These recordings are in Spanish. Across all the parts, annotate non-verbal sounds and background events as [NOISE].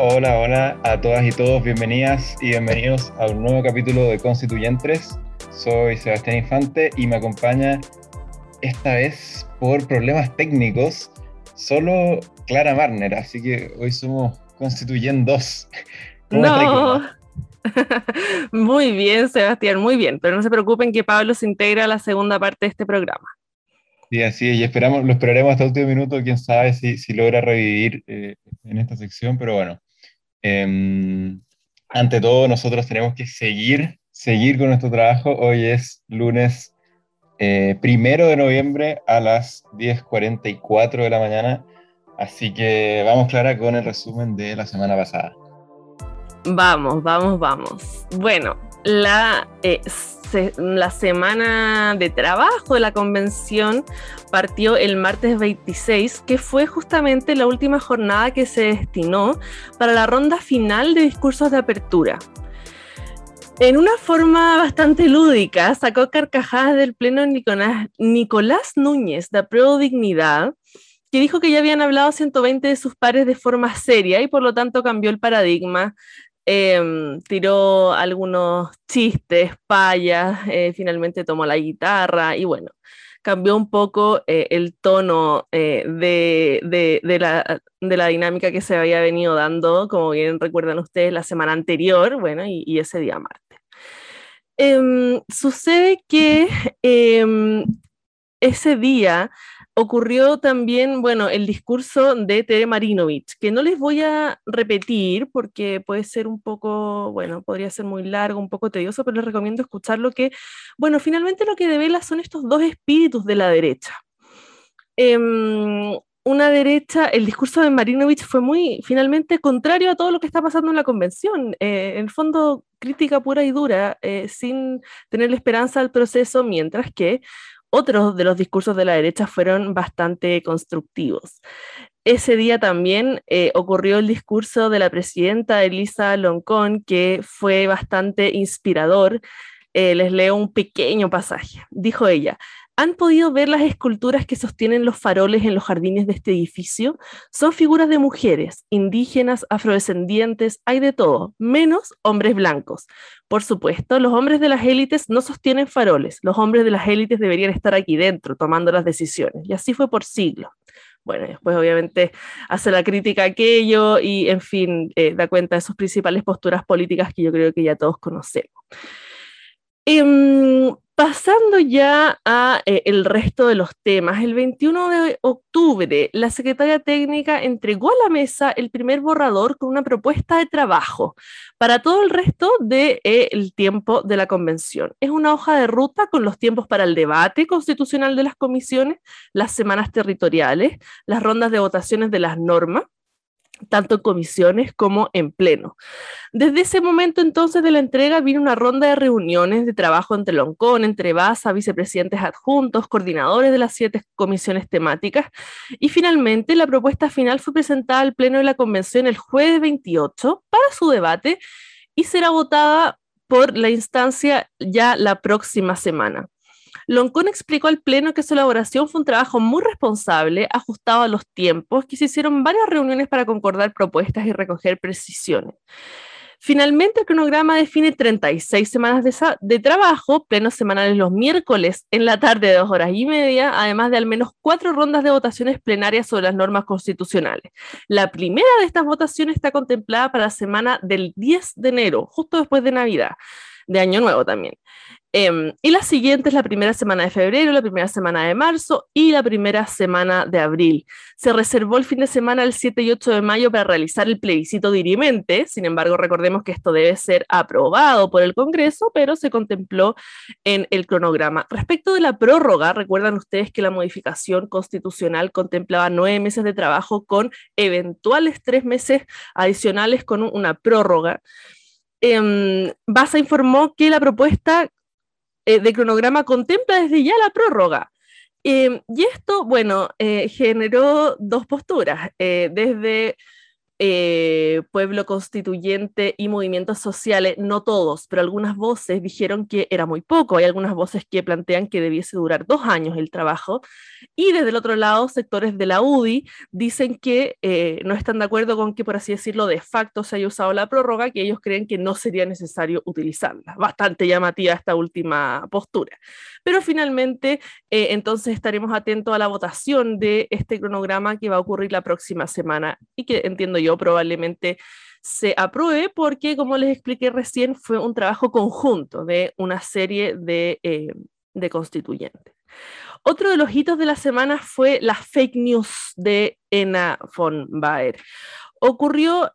Hola, hola a todas y todos, bienvenidas y bienvenidos a un nuevo capítulo de Constituyentes. Soy Sebastián Infante y me acompaña esta vez por problemas técnicos solo Clara Marner, así que hoy somos constituyendos. [LAUGHS] No. [LAUGHS] muy bien, Sebastián, muy bien, pero no se preocupen que Pablo se integra a la segunda parte de este programa. Sí, así es, y esperamos, lo esperaremos hasta el último minuto, quién sabe si, si logra revivir eh, en esta sección, pero bueno. Em, ante todo, nosotros tenemos que seguir, seguir con nuestro trabajo. Hoy es lunes eh, primero de noviembre a las 10.44 de la mañana, así que vamos, Clara, con el resumen de la semana pasada. Vamos, vamos, vamos. Bueno, la eh, la semana de trabajo de la convención partió el martes 26, que fue justamente la última jornada que se destinó para la ronda final de discursos de apertura. En una forma bastante lúdica, sacó carcajadas del pleno Nicolás, Núñez de Pro Dignidad, que dijo que ya habían hablado 120 de sus pares de forma seria y por lo tanto cambió el paradigma Em, tiró algunos chistes, payas, eh, finalmente tomó la guitarra y bueno, cambió un poco eh, el tono eh, de, de, la, de, la, dinámica que se había venido dando, como bien recuerdan ustedes, la semana anterior, bueno, y, ese día martes. Em, sucede que em, ese día ocurrió también, bueno, el discurso de Tere Marinovich, que no les voy a repetir porque puede ser un poco, bueno, podría ser muy largo, un poco tedioso, pero les recomiendo escucharlo que, bueno, finalmente lo que devela son estos dos espíritus de la derecha. Em, una derecha, el discurso de Marinovich fue muy, finalmente, contrario a todo lo que está pasando en la convención. Eh, en el fondo, crítica pura y dura, eh, sin tener la esperanza al proceso, mientras que otros de los discursos de la derecha fueron bastante constructivos. Ese día también eh, ocurrió el discurso de la presidenta Elisa Loncón, que fue bastante inspirador. Eh, les leo un pequeño pasaje. Dijo ella, ¿Han podido ver las esculturas que sostienen los faroles en los jardines de este edificio? Son figuras de mujeres, indígenas, afrodescendientes, hay de todo, menos hombres blancos. Por supuesto, los hombres de las élites no sostienen faroles, los hombres de las élites deberían estar aquí dentro tomando las decisiones, y así fue por siglos. Bueno, después obviamente hace la crítica aquello y, en fin, eh, da cuenta de sus principales posturas políticas que yo creo que ya todos conocemos. Em, Pasando ya a eh, el resto de los temas, el 21 de octubre la secretaria técnica entregó a la mesa el primer borrador con una propuesta de trabajo para todo el resto del de, eh, tiempo de la convención. Es una hoja de ruta con los tiempos para el debate constitucional de las comisiones, las semanas territoriales, las rondas de votaciones de las normas tanto en comisiones como en pleno. Desde ese momento entonces de la entrega vino una ronda de reuniones de trabajo entre Loncón, entre BASA, vicepresidentes adjuntos, coordinadores de las siete comisiones temáticas y finalmente la propuesta final fue presentada al pleno de la convención el jueves 28 para su debate y será votada por la instancia ya la próxima semana. Loncón explicó al Pleno que su elaboración fue un trabajo muy responsable, ajustado a los tiempos, que se hicieron varias reuniones para concordar propuestas y recoger precisiones. Finalmente, el cronograma define 36 semanas de, de, trabajo, plenos semanales los miércoles en la tarde de dos horas y media, además de al menos cuatro rondas de votaciones plenarias sobre las normas constitucionales. La primera de estas votaciones está contemplada para la semana del 10 de enero, justo después de Navidad, de Año Nuevo también. Em, y la siguiente es la primera semana de febrero, la primera semana de marzo y la primera semana de abril. Se reservó el fin de semana el 7 y 8 de mayo para realizar el plebiscito dirimente, sin embargo recordemos que esto debe ser aprobado por el Congreso, pero se contempló en el cronograma. Respecto de la prórroga, recuerdan ustedes que la modificación constitucional contemplaba nueve meses de trabajo con eventuales tres meses adicionales con una prórroga. Eh, Basa informó que la propuesta eh, de cronograma contempla desde ya la prórroga. Em, y esto, bueno, eh, generó dos posturas. Eh, desde eh, pueblo constituyente y movimientos sociales, no todos, pero algunas voces dijeron que era muy poco. Hay algunas voces que plantean que debiese durar dos años el trabajo. Y desde el otro lado, sectores de la UDI dicen que eh, no están de acuerdo con que, por así decirlo, de facto se haya usado la prórroga, que ellos creen que no sería necesario utilizarla. Bastante llamativa esta última postura. Pero finalmente, eh, entonces estaremos atentos a la votación de este cronograma que va a ocurrir la próxima semana y que entiendo yo probablemente se apruebe porque, como les expliqué recién, fue un trabajo conjunto de una serie de, eh, constituyentes. Otro de los hitos de la semana fue la fake news de Ena von Baer. Ocurrió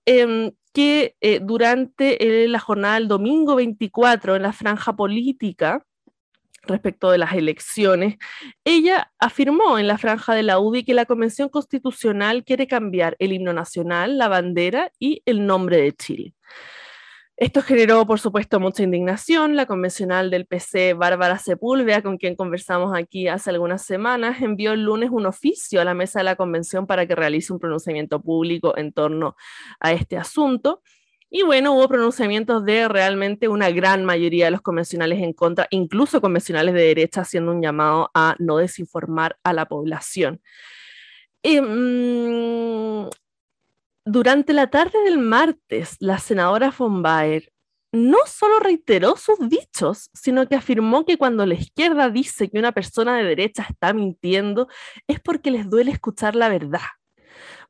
que eh, durante la jornada del domingo 24 en la franja política, respecto de las elecciones, ella afirmó en la franja de la UDI que la Convención Constitucional quiere cambiar el himno nacional, la bandera y el nombre de Chile. Esto generó, por supuesto, mucha indignación. La convencional del PC, Bárbara Sepúlveda, con quien conversamos aquí hace algunas semanas, envió el lunes un oficio a la mesa de la convención para que realice un pronunciamiento público en torno a este asunto. Y bueno, hubo pronunciamientos de realmente una gran mayoría de los convencionales en contra, incluso convencionales de derecha, haciendo un llamado a no desinformar a la población. Mm, durante la tarde del martes, la senadora von Baer no solo reiteró sus dichos, sino que afirmó que cuando la izquierda dice que una persona de derecha está mintiendo, es porque les duele escuchar la verdad.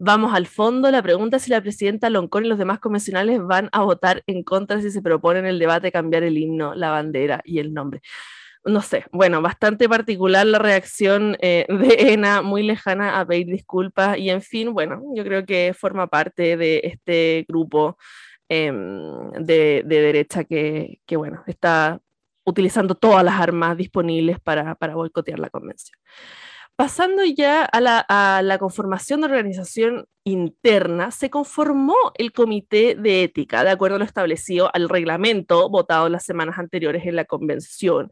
Vamos al fondo. La pregunta es si la presidenta Loncón y los demás convencionales van a votar en contra si se propone en el debate cambiar el himno, la bandera y el nombre. No sé, bueno, bastante particular la reacción eh, de ENA, muy lejana a pedir disculpas y en fin, bueno, yo creo que forma parte de este grupo em, de, derecha que, bueno, está utilizando todas las armas disponibles para, para boicotear la convención. Pasando ya a la, conformación de organización interna, se conformó el comité de ética, de acuerdo a lo establecido al reglamento votado las semanas anteriores en la convención.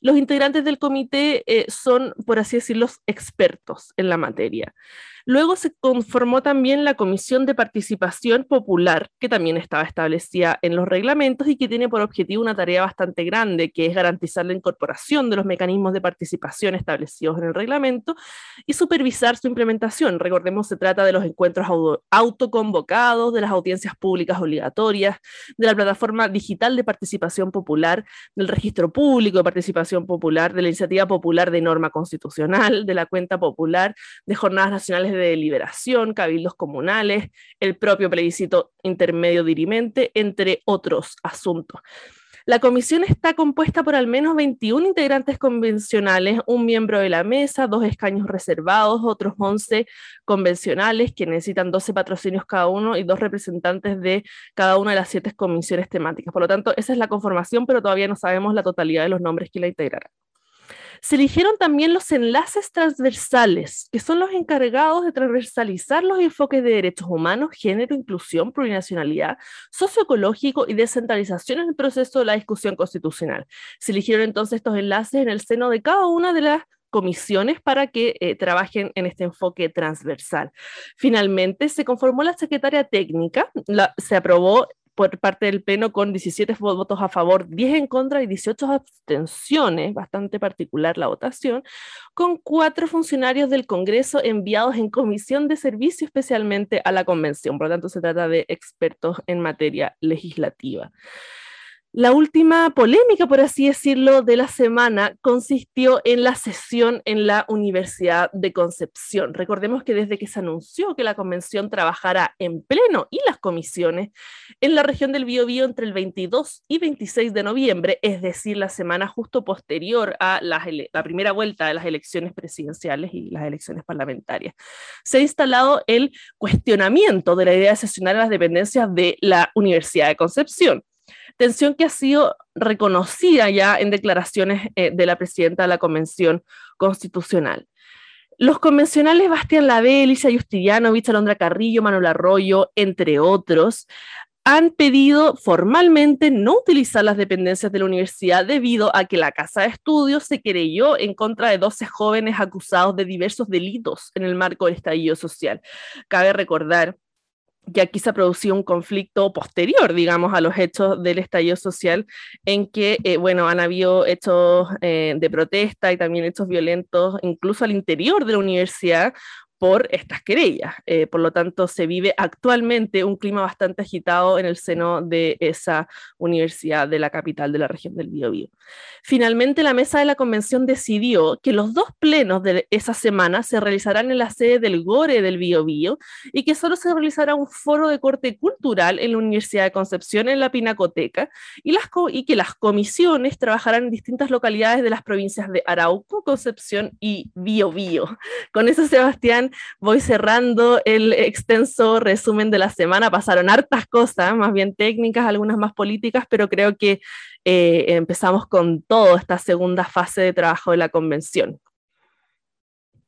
Los integrantes del comité eh, son, por así decirlo, expertos en la materia. Luego se conformó también la Comisión de Participación Popular, que también estaba establecida en los reglamentos y que tiene por objetivo una tarea bastante grande, que es garantizar la incorporación de los mecanismos de participación establecidos en el reglamento y supervisar su implementación. Recordemos, se trata de los encuentros autoconvocados, de las audiencias públicas obligatorias, de la plataforma digital de participación popular, del registro público de participación popular, de la iniciativa popular de norma constitucional, de la cuenta popular, de jornadas nacionales de de deliberación, cabildos comunales, el propio plebiscito intermedio dirimente, entre otros asuntos. La comisión está compuesta por al menos 21 integrantes convencionales, un miembro de la mesa, dos escaños reservados, otros 11 convencionales que necesitan 12 patrocinios cada uno y dos representantes de cada una de las siete comisiones temáticas. Por lo tanto, esa es la conformación, pero todavía no sabemos la totalidad de los nombres que la integrarán. Se eligieron también los enlaces transversales, que son los encargados de transversalizar los enfoques de derechos humanos, género, inclusión, plurinacionalidad, socioecológico y descentralización en el proceso de la discusión constitucional. Se eligieron entonces estos enlaces en el seno de cada una de las comisiones para que eh, trabajen en este enfoque transversal. Finalmente, se conformó la secretaria técnica, se aprobó por parte del Pleno con 17 votos a favor, 10 en contra y 18 abstenciones, bastante particular la votación, con cuatro funcionarios del Congreso enviados en comisión de servicio especialmente a la convención. Por lo tanto, se trata de expertos en materia legislativa. La última polémica, por así decirlo, de la semana consistió en la sesión en la Universidad de Concepción. Recordemos que desde que se anunció que la convención trabajara en pleno y las comisiones en la región del Biobío entre el 22 y 26 de noviembre, es decir, la semana justo posterior a la, la primera vuelta de las elecciones presidenciales y las elecciones parlamentarias, se ha instalado el cuestionamiento de la idea de sesionar a las dependencias de la Universidad de Concepción tensión que ha sido reconocida ya en declaraciones eh, de la presidenta de la Convención Constitucional. Los convencionales Bastián Labé, Elisa Justinianovich, Alondra Carrillo, Manuel Arroyo, entre otros, han pedido formalmente no utilizar las dependencias de la universidad debido a que la Casa de Estudios se querelló en contra de 12 jóvenes acusados de diversos delitos en el marco del estallido social. Cabe recordar que aquí se ha producido un conflicto posterior, digamos, a los hechos del estallido social, en que, eh, bueno, han habido hechos eh, de protesta y también hechos violentos, incluso al interior de la universidad, por estas querellas. Eh, por lo tanto, se vive actualmente un clima bastante agitado en el seno de esa universidad de la capital de la región del Biobío. Finalmente, la mesa de la convención decidió que los dos plenos de esa semana se realizarán en la sede del GORE del Biobío y que solo se realizará un foro de corte cultural en la Universidad de Concepción en la Pinacoteca y, y que las comisiones trabajarán en distintas localidades de las provincias de Arauco, Concepción y Biobío. Con eso, Sebastián, voy cerrando el extenso resumen de la semana. Pasaron hartas cosas, más bien técnicas, algunas más políticas, pero creo que eh, empezamos con toda esta segunda fase de trabajo de la convención.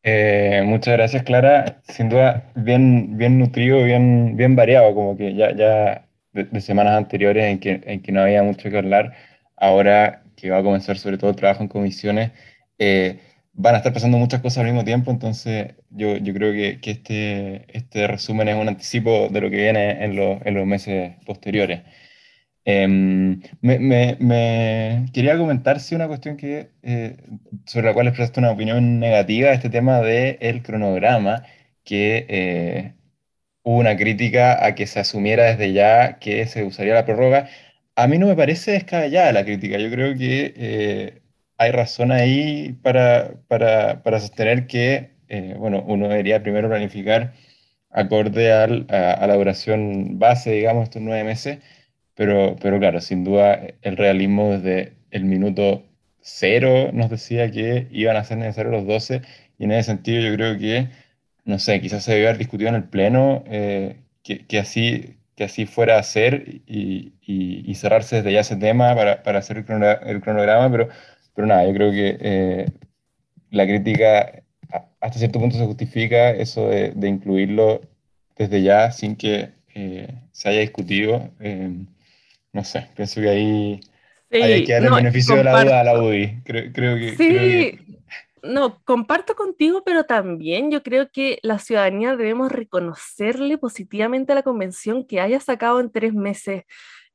Eh, muchas gracias, Clara. Sin duda, bien, bien nutrido, bien, bien variado, como que ya, ya de, semanas anteriores en que, en que no había mucho que hablar, ahora que va a comenzar sobre todo el trabajo en comisiones, eh, van a estar pasando muchas cosas al mismo tiempo, entonces yo, yo creo que, que, este, este resumen es un anticipo de lo que viene en, en los meses posteriores. Em, me, me, quería comentar si una cuestión que, eh, sobre la cual expresaste una opinión negativa, este tema del cronograma, que eh, hubo una crítica a que se asumiera desde ya que se usaría la prórroga. A mí no me parece descabellada la crítica, yo creo que eh, hay razón ahí para, para, para sostener que, eh, bueno, uno debería primero planificar acorde al, a, la duración base, digamos, estos nueve meses, pero, pero claro, sin duda el realismo desde el minuto cero nos decía que iban a ser necesarios los 12 y en ese sentido yo creo que, no sé, quizás se debe haber discutido en el Pleno eh, que, que, así, que así fuera a ser y, y, cerrarse desde ya ese tema para, para hacer el cronograma, pero pero nada, yo creo que eh, la crítica hasta cierto punto se justifica eso de, incluirlo desde ya sin que eh, se haya discutido. Eh, no sé, pienso que ahí hay que dar el beneficio de la duda a la UDI. Creo, que, sí. No, comparto contigo, pero también yo creo que la ciudadanía debemos reconocerle positivamente a la convención que haya sacado en tres meses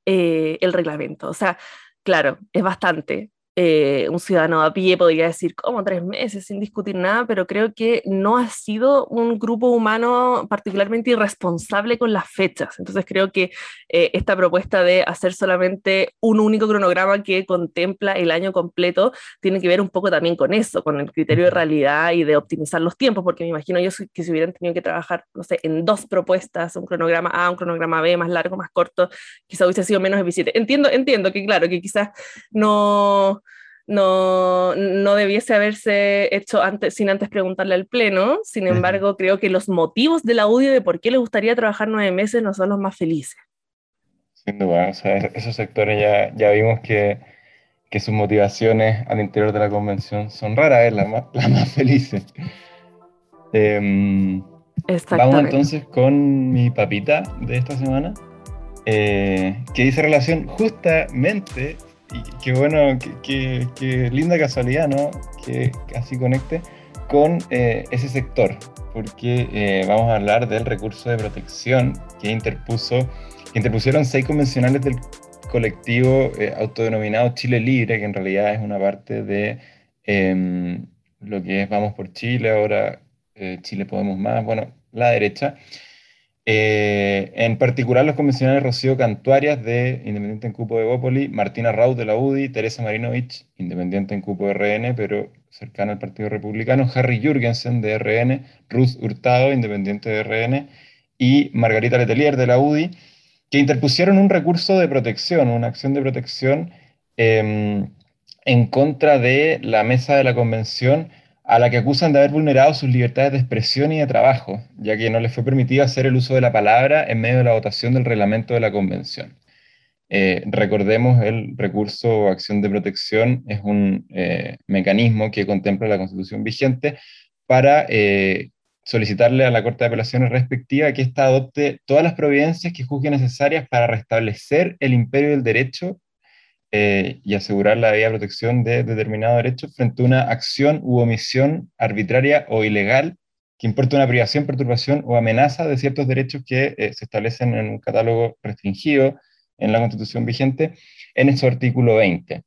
el reglamento. O sea, claro, es bastante, eh, un ciudadano a pie podría decir, como tres meses sin discutir nada, pero creo que no ha sido un grupo humano particularmente irresponsable con las fechas. Entonces creo que eh, esta propuesta de hacer solamente un único cronograma que contempla el año completo tiene que ver un poco también con eso, con el criterio de realidad y de optimizar los tiempos, porque me imagino yo que si hubieran tenido que trabajar, no sé, en dos propuestas, un cronograma A, un cronograma B, más largo, más corto, quizá hubiese sido menos eficiente. Entiendo, entiendo que claro, que quizás no no, no debiese haberse hecho antes, sin antes preguntarle al Pleno. Sin embargo, creo que los motivos del audio de por qué le gustaría trabajar nueve meses no son los más felices. Sin duda, o sea, esos sectores ya, ya vimos que, que, sus motivaciones al interior de la convención son raras, es [LAUGHS] las más, la más felices. Eh, vamos entonces con mi papita de esta semana, eh, que dice relación justamente qué bueno, qué, linda casualidad, ¿no? Que así conecte con eh, ese sector, porque eh, vamos a hablar del recurso de protección que interpuso, que interpusieron seis convencionales del colectivo eh, autodenominado Chile Libre, que en realidad es una parte de em, lo que es Vamos por Chile, ahora Chile Podemos Más, bueno, la derecha. Eh, en particular, los convencionales Rocío Cantuarias de Independiente en Cupo de Bópoli, Martina Raut de la UDI, Teresa Marinovich, Independiente en Cupo de RN, pero cercana al Partido Republicano, Harry Jürgensen de RN, Ruth Hurtado, Independiente de RN, y Margarita Letelier de la UDI, que interpusieron un recurso de protección, una acción de protección em, en contra de la mesa de la convención a la que acusan de haber vulnerado sus libertades de expresión y de trabajo, ya que no les fue permitido hacer el uso de la palabra en medio de la votación del reglamento de la convención. Eh, recordemos, el recurso o acción de protección es un eh, mecanismo que contempla la constitución vigente para eh, solicitarle a la Corte de Apelaciones respectiva que ésta adopte todas las providencias que juzgue necesarias para restablecer el imperio del derecho eh, y asegurar la debida protección de determinado derecho frente a una acción u omisión arbitraria o ilegal que importa una privación, perturbación o amenaza de ciertos derechos que eh, se establecen en un catálogo restringido en la Constitución vigente, en su artículo 20.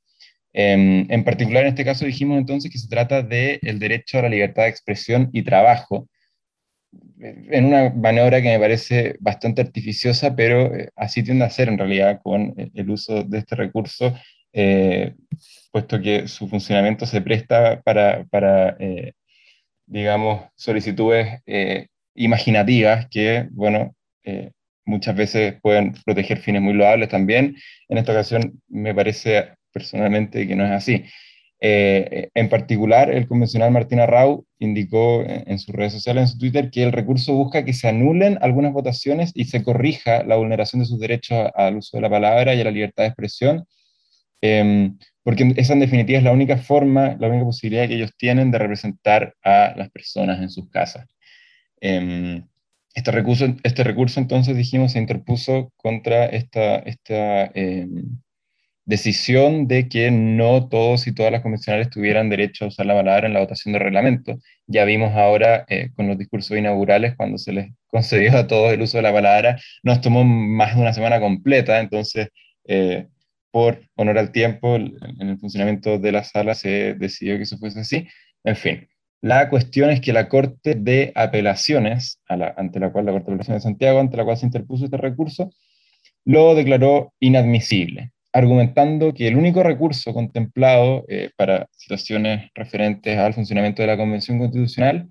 Em, en particular, en este caso dijimos entonces que se trata del el derecho a la libertad de expresión y trabajo, en una maniobra que me parece bastante artificiosa, pero eh, así tiende a ser en realidad con el uso de este recurso, eh, puesto que su funcionamiento se presta para, para eh, digamos, solicitudes imaginativas que, bueno, muchas veces pueden proteger fines muy loables también. En esta ocasión me parece personalmente que no es así. Eh, en particular, el convencional Martín Arrau indicó en, sus redes sociales, en su Twitter, que el recurso busca que se anulen algunas votaciones y se corrija la vulneración de sus derechos al uso de la palabra y a la libertad de expresión, em, porque esa en definitiva es la única forma, la única posibilidad que ellos tienen de representar a las personas en sus casas. Em, este recurso, este recurso entonces dijimos se interpuso contra esta, esta em, decisión de que no todos y todas las convencionales tuvieran derecho a usar la palabra en la votación de reglamento. Ya vimos ahora eh, con los discursos inaugurales, cuando se les [LAUGHS] concedió a todos el uso de la palabra, nos tomó más de una semana completa, entonces, eh, por honor al tiempo, en el funcionamiento de la sala se decidió que eso fuese así. En fin, la cuestión es que la Corte de Apelaciones, ante la cual la Corte de Apelaciones de Santiago, ante la cual se interpuso este recurso, lo declaró inadmisible argumentando que el único recurso contemplado eh, para situaciones referentes al funcionamiento de la Convención Constitucional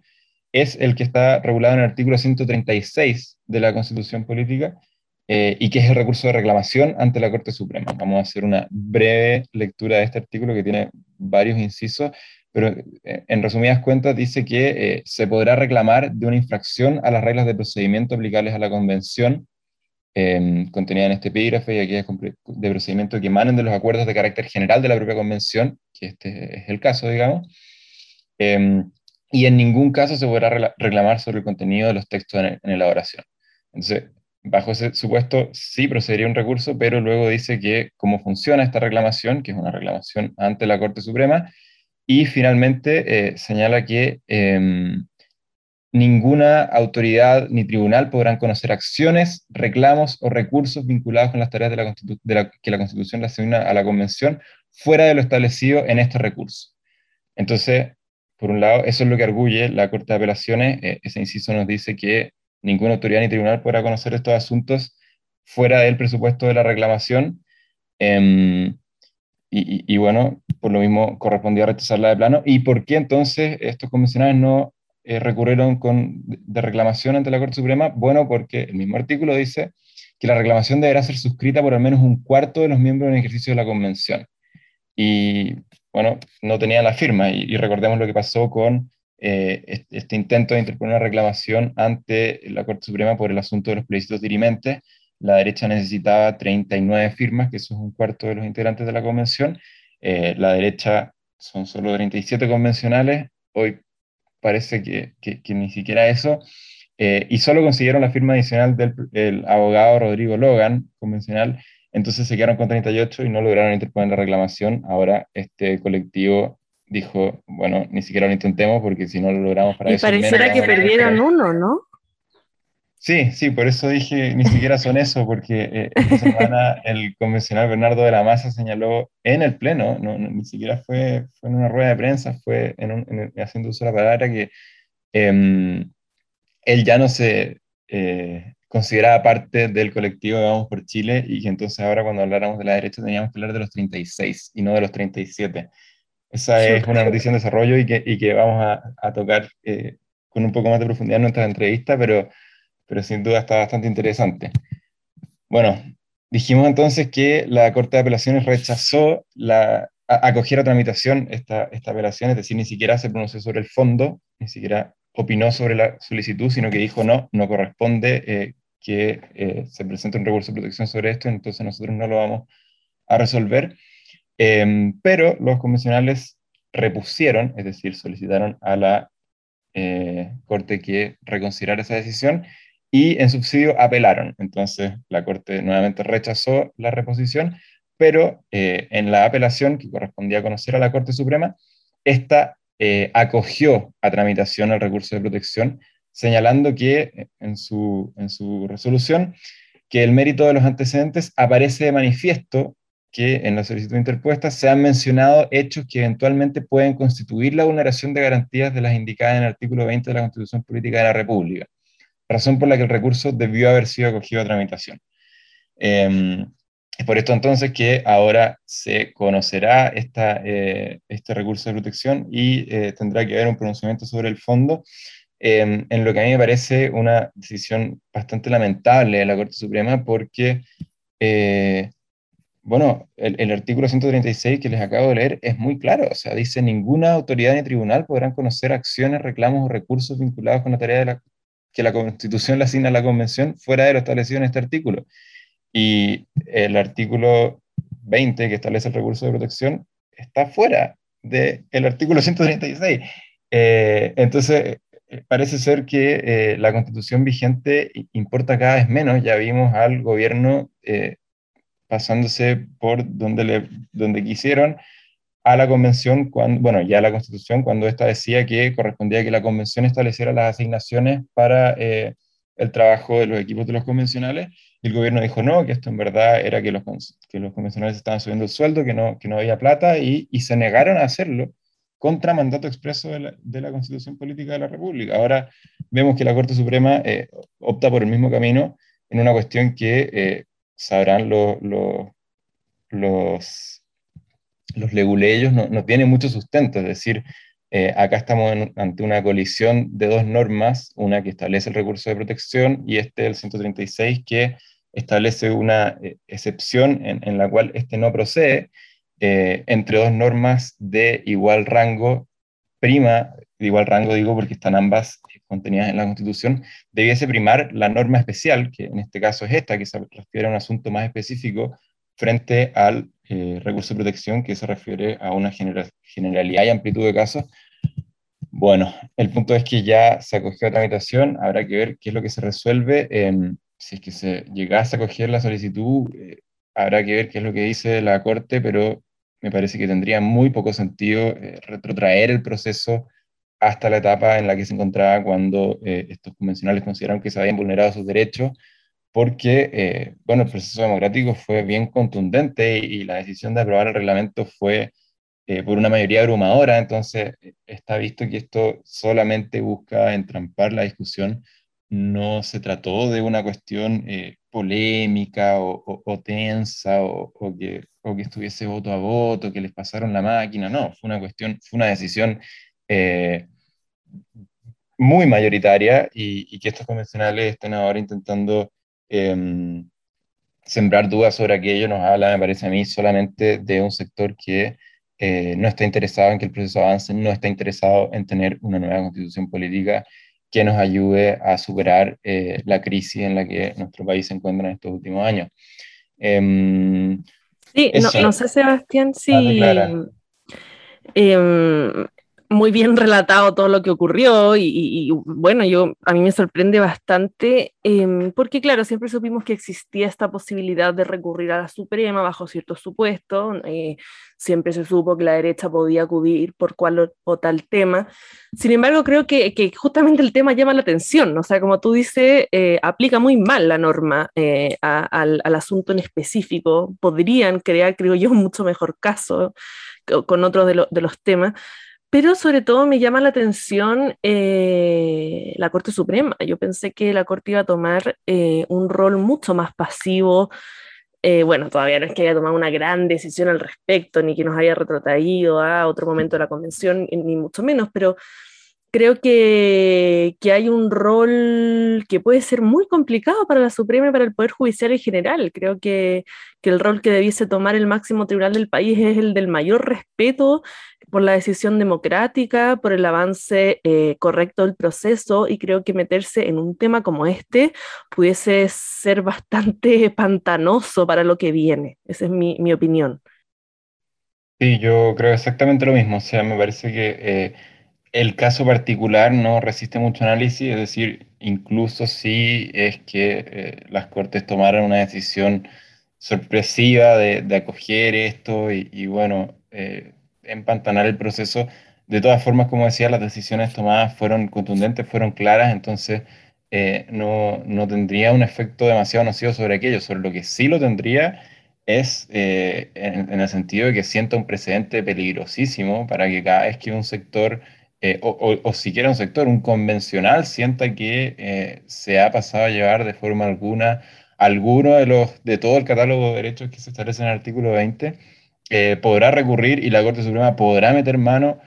es el que está regulado en el artículo 136 de la Constitución Política eh, y que es el recurso de reclamación ante la Corte Suprema. Vamos a hacer una breve lectura de este artículo que tiene varios incisos, pero eh, en resumidas cuentas dice que se podrá reclamar de una infracción a las reglas de procedimiento aplicables a la Convención eh, contenida en este epígrafe y aquellas de procedimiento que emanen de los acuerdos de carácter general de la propia convención, que este es el caso, digamos, em, y en ningún caso se podrá reclamar sobre el contenido de los textos en, en elaboración. Entonces, bajo ese supuesto, sí procedería un recurso, pero luego dice que cómo funciona esta reclamación, que es una reclamación ante la Corte Suprema, y finalmente eh, señala que em, ninguna autoridad ni tribunal podrán conocer acciones, reclamos o recursos vinculados con las tareas de la, que la Constitución le asigna a la Convención fuera de lo establecido en este recurso. Entonces, por un lado, eso es lo que arguye la Corte de Apelaciones. Eh, ese inciso nos dice que ninguna autoridad ni tribunal podrá conocer estos asuntos fuera del presupuesto de la reclamación. Em, y, y, bueno, por lo mismo correspondía rechazarla de plano. ¿Y por qué entonces estos convencionales no eh, recurrieron con, de reclamación ante la Corte Suprema? Bueno, porque el mismo artículo dice que la reclamación deberá ser suscrita por al menos un cuarto de los miembros en ejercicio de la Convención. Y bueno, no tenían la firma. Y, recordemos lo que pasó con eh, este, intento de interponer una reclamación ante la Corte Suprema por el asunto de los plebiscitos dirimentes. La derecha necesitaba 39 firmas, que eso es un cuarto de los integrantes de la Convención. Eh, la derecha son solo 37 convencionales. Hoy parece que, que, ni siquiera eso. Eh, y solo consiguieron la firma adicional del abogado Rodrigo Logan, convencional, entonces se quedaron con 38 y no lograron interponer la reclamación. Ahora este colectivo dijo, bueno, ni siquiera lo intentemos porque si no lo logramos para y eso... Y pareciera que perdieron uno, ¿no? Sí, sí, por eso dije, ni siquiera son eso, porque eh, esta semana el convencional Bernardo de la Maza señaló en el Pleno, no, ni siquiera fue, fue, en una rueda de prensa, fue en haciendo uso de la palabra que em, él ya no se eh, consideraba parte del colectivo de Vamos por Chile y que entonces ahora cuando habláramos de la derecha teníamos que hablar de los 36 y no de los 37. Esa es una noticia en desarrollo y que, y que vamos a, a tocar eh, con un poco más de profundidad en nuestra entrevista, pero pero sin duda está bastante interesante. Bueno, dijimos entonces que la Corte de Apelaciones rechazó la, acoger a tramitación esta, esta apelación, es decir, ni siquiera se pronunció sobre el fondo, ni siquiera opinó sobre la solicitud, sino que dijo no, no corresponde eh, que eh, se presente un recurso de protección sobre esto, entonces nosotros no lo vamos a resolver. Em, pero los convencionales repusieron, es decir, solicitaron a la eh, Corte que reconsiderara esa decisión y en subsidio apelaron. Entonces la Corte nuevamente rechazó la reposición, pero eh, en la apelación que correspondía conocer a la Corte Suprema, esta eh, acogió a tramitación el recurso de protección, señalando que en su, en su resolución, que el mérito de los antecedentes aparece de manifiesto que en la solicitud interpuesta se han mencionado hechos que eventualmente pueden constituir la vulneración de garantías de las indicadas en el artículo 20 de la Constitución Política de la República, razón por la que el recurso debió haber sido acogido a tramitación. Eh, es por esto entonces que ahora se conocerá esta, eh, este recurso de protección y eh, tendrá que haber un pronunciamiento sobre el fondo, em, en lo que a mí me parece una decisión bastante lamentable de la Corte Suprema porque, eh, bueno, el, el, artículo 136 que les acabo de leer es muy claro, o sea, dice ninguna autoridad ni tribunal podrán conocer acciones, reclamos o recursos vinculados con la tarea de la, que la Constitución le asigna a la Convención fuera de lo establecido en este artículo. Y el artículo 20 que establece el recurso de protección está fuera del artículo 136. Eh, entonces, eh, parece ser que eh, la constitución vigente importa cada vez menos. Ya vimos al gobierno pasándose por donde, le, donde quisieron a la convención, cuando, bueno, ya la constitución, cuando esta decía que correspondía que la convención estableciera las asignaciones para el trabajo de los equipos de los convencionales el gobierno dijo no, que esto en verdad era que los, que los convencionales estaban subiendo el sueldo, que no, que no había plata, y, y se negaron a hacerlo contra mandato expreso de la, de la, Constitución Política de la República. Ahora vemos que la Corte Suprema eh, opta por el mismo camino en una cuestión que eh, sabrán los, los, los, los leguleyos, no, no tiene mucho sustento, es decir, eh, acá estamos ante una colisión de dos normas, una que establece el recurso de protección y este, el 136, que establece una eh, excepción en, la cual este no procede eh, entre dos normas de igual rango, prima, de igual rango digo porque están ambas contenidas en la Constitución, debiese primar la norma especial, que en este caso es esta, que se refiere a un asunto más específico frente al eh, recurso de protección, que se refiere a una generalidad y amplitud de casos. Bueno, el punto es que ya se acogió a tramitación, habrá que ver qué es lo que se resuelve. si es que se llegase a acoger la solicitud, eh, habrá que ver qué es lo que dice la Corte, pero me parece que tendría muy poco sentido eh, retrotraer el proceso hasta la etapa en la que se encontraba cuando estos convencionales consideraron que se habían vulnerado sus derechos porque, eh, bueno, el proceso democrático fue bien contundente y, la decisión de aprobar el reglamento fue eh, por una mayoría abrumadora, entonces eh, está visto que esto solamente busca entrampar la discusión, no se trató de una cuestión polémica o, tensa o, que, o, que, estuviese voto a voto, que les pasaron la máquina, no, fue una cuestión, fue una decisión muy mayoritaria y, y, que estos convencionales estén ahora intentando Em, sembrar dudas sobre aquello nos habla, me parece a mí, solamente de un sector que eh, no está interesado en que el proceso avance, no está interesado en tener una nueva constitución política que nos ayude a superar eh, la crisis en la que nuestro país se encuentra en estos últimos años. Em, sí, no, sé, Sebastián, si muy bien relatado todo lo que ocurrió y, bueno, yo a mí me sorprende bastante em, porque claro, siempre supimos que existía esta posibilidad de recurrir a la Suprema bajo ciertos supuestos, eh, siempre se supo que la derecha podía acudir por cual o, tal tema, sin embargo creo que, que, justamente el tema llama la atención, o sea, como tú dices, eh, aplica muy mal la norma eh, al, al asunto en específico, podrían crear, creo yo, un [LAUGHS] mucho mejor caso con otros de, de los temas, pero sobre todo me llama la atención eh, la Corte Suprema. Yo pensé que la Corte iba a tomar eh, un rol mucho más pasivo. Eh, bueno, todavía no es que haya tomado una gran decisión al respecto, ni que nos haya retrotraído a otro momento de la convención, ni mucho menos, pero creo que, que, hay un rol que puede ser muy complicado para la Suprema y para el Poder Judicial en general. Creo que, que, el rol que debiese tomar el máximo tribunal del país es el del mayor respeto por la decisión democrática, por el avance eh, correcto del proceso y creo que meterse en un tema como este pudiese ser bastante [LAUGHS] pantanoso para lo que viene. Esa es mi, mi opinión. Sí, yo creo exactamente lo mismo. O sea, me parece que... Eh, el caso particular no resiste mucho análisis, es decir, incluso si es que eh, las Cortes tomaran una decisión sorpresiva de, acoger esto y, bueno, eh, empantanar el proceso, de todas formas, como decía, las decisiones tomadas fueron contundentes, fueron claras, entonces eh, no, no, tendría un efecto demasiado nocivo sobre aquello. Sobre lo que sí lo tendría es eh, en, el sentido de que sienta un precedente peligrosísimo para que cada vez que un sector, eh, o, o, siquiera un sector, un convencional, sienta que se ha pasado a llevar de forma alguna alguno de, los, de todo el catálogo de derechos que se establece en el artículo 20, podrá recurrir y la Corte Suprema podrá meter mano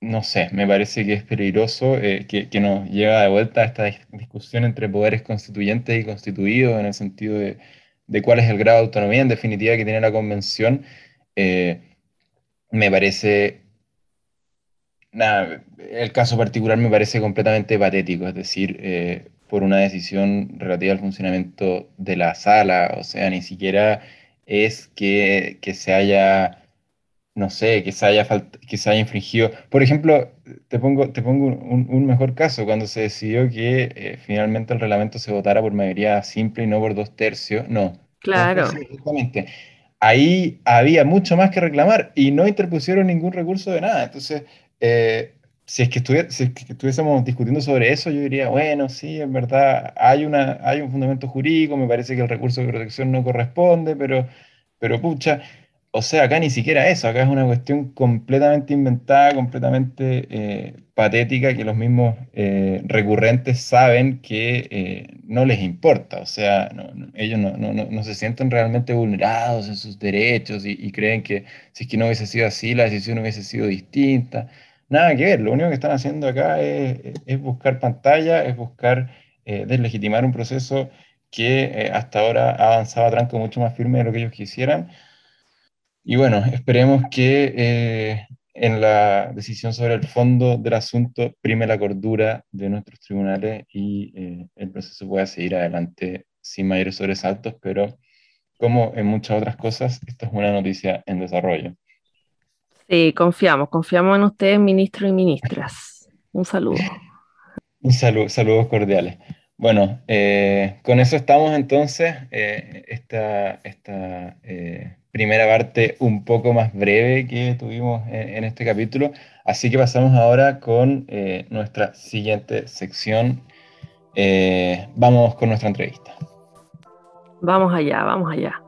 no sé, me parece que es peligroso eh, que, nos lleva de vuelta a esta discusión entre poderes constituyentes y constituidos en el sentido de, cuál es el grado de autonomía en definitiva que tiene la convención. Eh, me parece, nada, el caso particular me parece completamente patético, es decir, eh, por una decisión relativa al funcionamiento de la sala, o sea, ni siquiera es que, que se haya no sé, que se haya, que se haya infringido. Por ejemplo, te pongo, te pongo un, mejor caso, cuando se decidió que eh, finalmente el reglamento se votara por mayoría simple y no por dos tercios. No. Claro. exactamente. Ahí había mucho más que reclamar y no interpusieron ningún recurso de nada. Entonces, eh, si, es que si es que estuviésemos discutiendo sobre eso, yo diría, bueno, sí, en verdad hay, una, hay un fundamento jurídico, me parece que el recurso de protección no corresponde, pero, pero pucha o sea, acá ni siquiera eso, acá es una cuestión completamente inventada, completamente eh, patética, que los mismos eh, recurrentes saben que eh, no les importa, o sea, ellos no, se sienten realmente vulnerados en sus derechos y, creen que si es que no hubiese sido así, la decisión hubiese sido distinta. Nada que ver, lo único que están haciendo acá es, buscar pantalla, es buscar deslegitimar un proceso que hasta ahora ha avanzado a tranco mucho más firme de lo que ellos quisieran y bueno, esperemos que eh, en la decisión sobre el fondo del asunto prime la cordura de nuestros tribunales y eh, el proceso pueda seguir adelante sin mayores sobresaltos, pero como en muchas otras cosas, esta es una noticia en desarrollo. Sí, confiamos, confiamos en ustedes, ministros y ministras. Un saludo. Un saludo, saludos cordiales. Bueno, eh, con eso estamos entonces. esta, esta primera parte un poco más breve que tuvimos en, este capítulo. Así que pasamos ahora con eh, nuestra siguiente sección. Eh, vamos con nuestra entrevista. Vamos allá, vamos allá.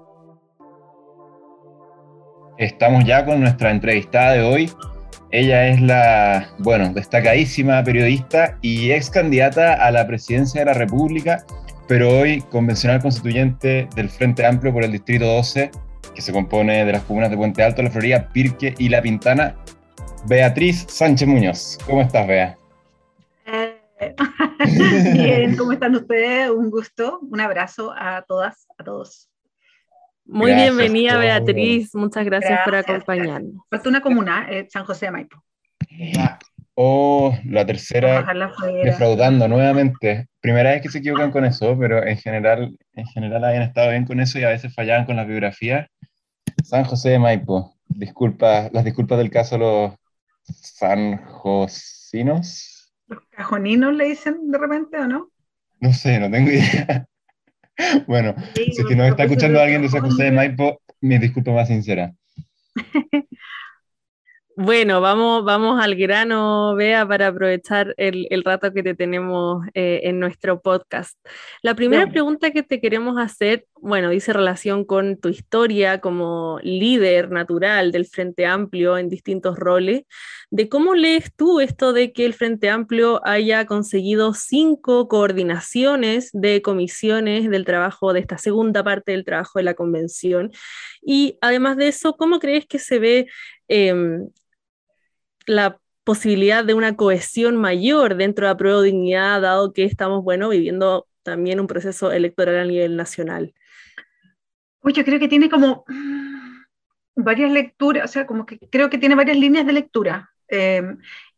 Estamos ya con nuestra entrevistada de hoy. Ella es la, bueno, destacadísima periodista y ex candidata a la presidencia de la República, pero hoy convencional constituyente del Frente Amplio por el Distrito 12 que se compone de las comunas de Puente Alto, La Florida, Pirque y La Pintana. Beatriz Sánchez Muñoz. ¿Cómo estás, Bea? [LAUGHS] Bien, ¿cómo están ustedes? Un gusto, un abrazo a todas, a todos. Muy bienvenida, Beatriz. Muchas gracias, por acompañarnos. Falta una comuna, eh, San José de Maipo. Oh, la tercera defraudando nuevamente. Primera vez que se equivocan con eso, pero en general, en general habían estado bien con eso y a veces fallaban con la biografía. San José de Maipo. Disculpa, las disculpas del caso los sanjosinos. ¿Los cajoninos le dicen de repente o no? No sé, no tengo idea. [LAUGHS] bueno, si es que nos está escuchando alguien de San José de Maipo, mi disculpa más sincera. [LAUGHS] Bueno, vamos, vamos al grano, Bea, para aprovechar el, rato que te tenemos eh, en nuestro podcast. La primera pregunta que te queremos hacer, bueno, dice relación con tu historia como líder natural del Frente Amplio en distintos roles, de cómo lees tú esto de que el Frente Amplio haya conseguido cinco coordinaciones de comisiones del trabajo, de esta segunda parte del trabajo de la convención. Y además de eso, ¿cómo crees que se ve em, la posibilidad de una cohesión mayor dentro de la prueba de dignidad, dado que estamos, bueno, viviendo también un proceso electoral a nivel nacional? Pues yo creo que tiene como varias lecturas, o sea, como que creo que tiene varias líneas de lectura. Eh,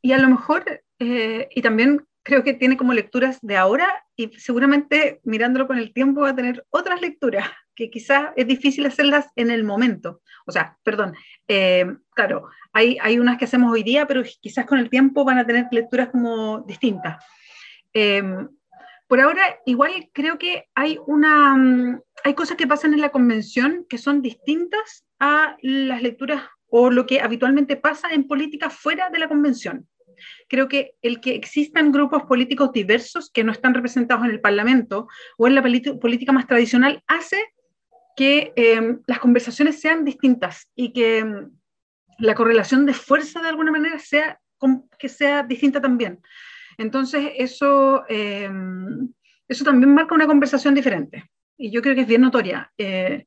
y a lo mejor, eh, y también creo que tiene como lecturas de ahora y seguramente mirándolo con el tiempo va a tener otras lecturas que quizás es difícil hacerlas en el momento. O sea, perdón, eh, claro, hay, hay unas que hacemos hoy día, pero quizás con el tiempo van a tener lecturas como distintas. Em, por ahora, igual creo que hay una, hay cosas que pasan en la convención que son distintas a las lecturas o lo que habitualmente pasa en política fuera de la convención. Creo que el que existan grupos políticos diversos que no están representados en el Parlamento o en la política más tradicional hace que em, las conversaciones sean distintas y que em, la correlación de fuerza de alguna manera sea, que sea distinta también. Entonces, eso, em, eso también marca una conversación diferente y yo creo que es bien notoria eh,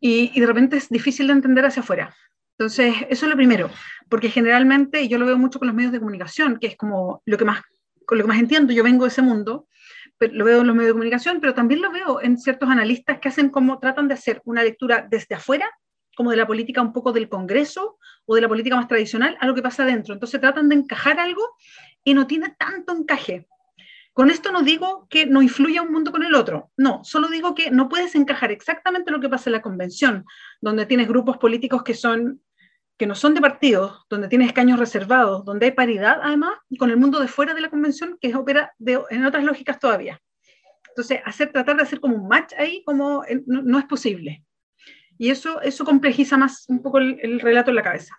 y, y de repente es difícil de entender hacia afuera. Entonces, eso es lo primero, porque generalmente, yo lo veo mucho con los medios de comunicación, que es como lo que más, con lo que más entiendo, yo vengo de ese mundo, pero lo veo en los medios de comunicación, pero también lo veo en ciertos analistas que hacen como, tratan de hacer una lectura desde afuera, como de la política un poco del Congreso o de la política más tradicional, a lo que pasa adentro. Entonces tratan de encajar algo y no tiene tanto encaje. Con esto no digo que no influya un mundo con el otro, no, solo digo que no puedes encajar exactamente lo que pasa en la convención, donde tienes grupos políticos que son que no son de partidos, donde tiene escaños reservados, donde hay paridad además, con el mundo de fuera de la convención que opera en otras lógicas todavía. Entonces, hacer, tratar de hacer como un match ahí como no, es posible. Y eso, eso complejiza más un poco el, relato en la cabeza.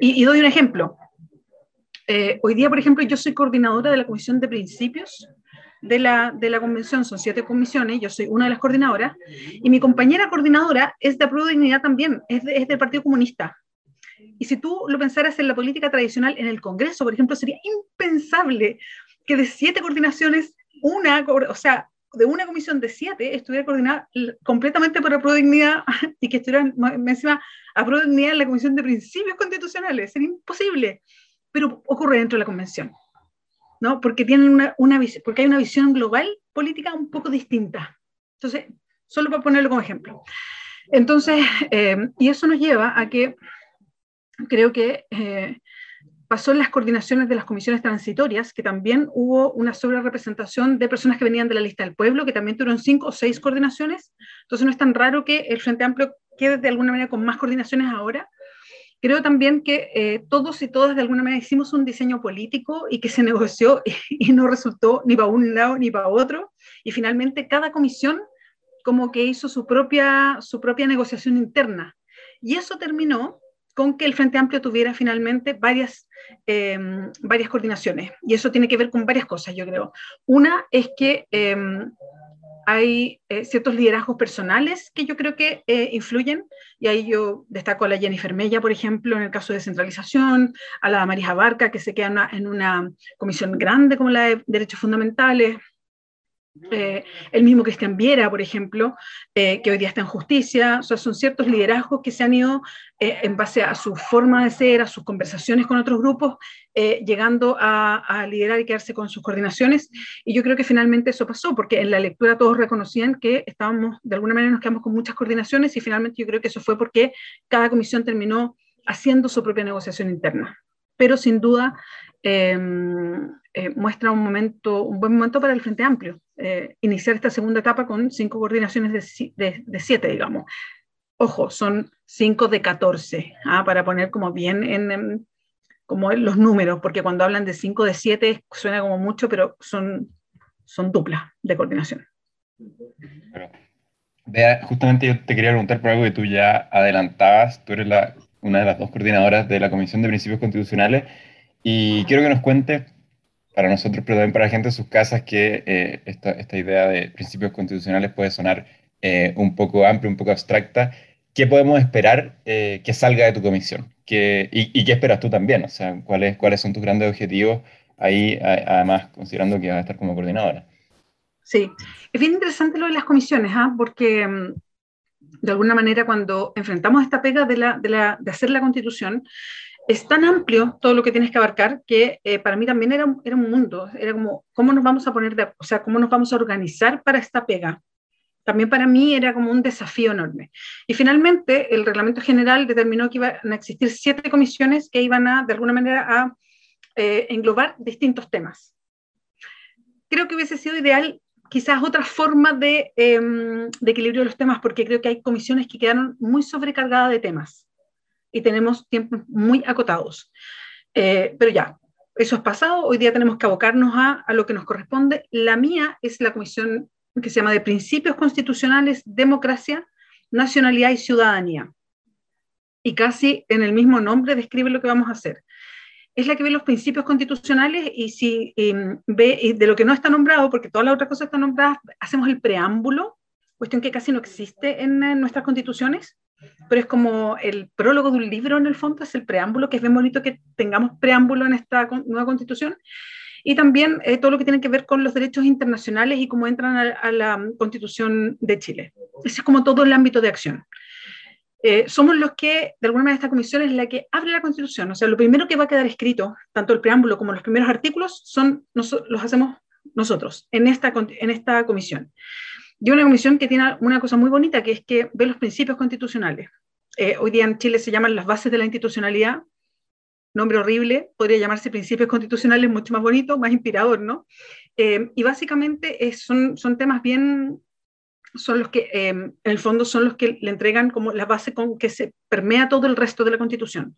Y, doy un ejemplo. Eh, hoy día, por ejemplo, yo soy coordinadora de la Comisión de Principios de la, de la convención, son siete comisiones, yo soy una de las coordinadoras, y mi compañera coordinadora es de Pro Dignidad también, es, es del Partido Comunista. Y si tú lo pensaras en la política tradicional, en el Congreso, por ejemplo, sería impensable que de siete coordinaciones, una, o sea, de una comisión de siete estuviera coordinada completamente por la Prodignidad [LAUGHS] y que estuviera encima a Prodignidad en la Comisión de Principios Constitucionales. Sería imposible, pero ocurre dentro de la convención, ¿no? Porque, tienen una, una, porque hay una visión global política un poco distinta. Entonces, solo para ponerlo como ejemplo. Entonces, eh, y eso nos lleva a que creo que eh, pasó en las coordinaciones de las comisiones transitorias, que también hubo una sobrerepresentación de personas que venían de la lista del pueblo, que también tuvieron cinco o seis coordinaciones. Entonces no es tan raro que el Frente Amplio quede de alguna manera con más coordinaciones ahora. Creo también que eh, todos y todas de alguna manera hicimos un diseño político y que se negoció [LAUGHS] y, no resultó ni para un lado ni para otro. Y finalmente cada comisión como que hizo su propia, su propia negociación interna. Y eso terminó con que el Frente Amplio tuviera finalmente varias, em, varias coordinaciones. Y eso tiene que ver con varias cosas, yo creo. Una es que em, hay eh, ciertos liderazgos personales que yo creo que eh, influyen, y ahí yo destaco a la Jennifer Mella, por ejemplo, en el caso de descentralización, a la Marija Barca, que se queda en una comisión grande como la de derechos fundamentales, eh, el mismo Cristian Viera, por ejemplo, eh, que hoy día está en justicia, o sea, son ciertos liderazgos que se han ido eh, en base a su forma de ser, a sus conversaciones con otros grupos, llegando a, liderar y quedarse con sus coordinaciones. Y yo creo que finalmente eso pasó, porque en la lectura todos reconocían que estábamos, de alguna manera nos quedamos con muchas coordinaciones y finalmente yo creo que eso fue porque cada comisión terminó haciendo su propia negociación interna. Pero sin duda muestra un momento, un buen momento para el Frente Amplio. Eh, iniciar esta segunda etapa con cinco coordinaciones de, de, siete, digamos. Ojo, son cinco de 14, ¿ah? para poner como bien en, como los números, porque cuando hablan de cinco de siete suena como mucho, pero son, son duplas de coordinación. Justamente yo te quería preguntar por algo que tú ya adelantabas, tú eres la, una de las dos coordinadoras de la Comisión de Principios Constitucionales, y quiero que nos cuentes para nosotros, pero también para la gente en sus casas, que eh, esta, esta, idea de principios constitucionales puede sonar eh, un poco amplia, un poco abstracta. ¿Qué podemos esperar eh, que salga de tu comisión? ¿Qué, y, qué esperas tú también? O sea, ¿cuáles, ¿cuáles son tus grandes objetivos ahí, además, considerando que vas a estar como coordinadora? Sí, es bien interesante lo de las comisiones, ¿ah? porque mm, de alguna manera cuando enfrentamos esta pega de, la, de, la, de hacer la constitución, es tan amplio todo lo que tienes que abarcar que eh, para mí también era, era un mundo, era como, ¿cómo nos vamos a poner, de, o sea, cómo nos vamos a organizar para esta pega? También para mí era como un desafío enorme. Y finalmente el reglamento general determinó que iban a existir siete comisiones que iban a, de alguna manera, a eh, englobar distintos temas. Creo que hubiese sido ideal quizás otra forma de, em, de equilibrio de los temas, porque creo que hay comisiones que quedaron muy sobrecargadas de temas y tenemos tiempos muy acotados. Eh, pero ya, eso es pasado, hoy día tenemos que abocarnos a, a, lo que nos corresponde. La mía es la comisión que se llama de Principios Constitucionales, Democracia, Nacionalidad y Ciudadanía. y casi en el mismo nombre describe lo que vamos a hacer. Es la que ve los principios constitucionales y si em, ve de lo que no está nombrado, porque todas las otras cosas están nombradas, hacemos el preámbulo, cuestión que casi no existe en, nuestras constituciones, pero es como el prólogo de un libro en el fondo, es el preámbulo, que es bien bonito que tengamos preámbulo en esta nueva constitución. Y también eh, todo lo que tiene que ver con los derechos internacionales y cómo entran a, la constitución de Chile. Ese es como todo el ámbito de acción. Eh, somos los que, de alguna manera, esta comisión es la que abre la Constitución. O sea, lo primero que va a quedar escrito, tanto el preámbulo como los primeros artículos, son, los hacemos nosotros en esta, en esta comisión. Y una comisión que tiene una cosa muy bonita, que es que ve los principios constitucionales. Eh, hoy día en Chile se llaman las bases de la institucionalidad, nombre horrible, podría llamarse principios constitucionales, mucho más bonito, más inspirador, ¿no? Eh, y básicamente son, son temas bien son los que, em, en el fondo, son los que le entregan como la base con que se permea todo el resto de la Constitución.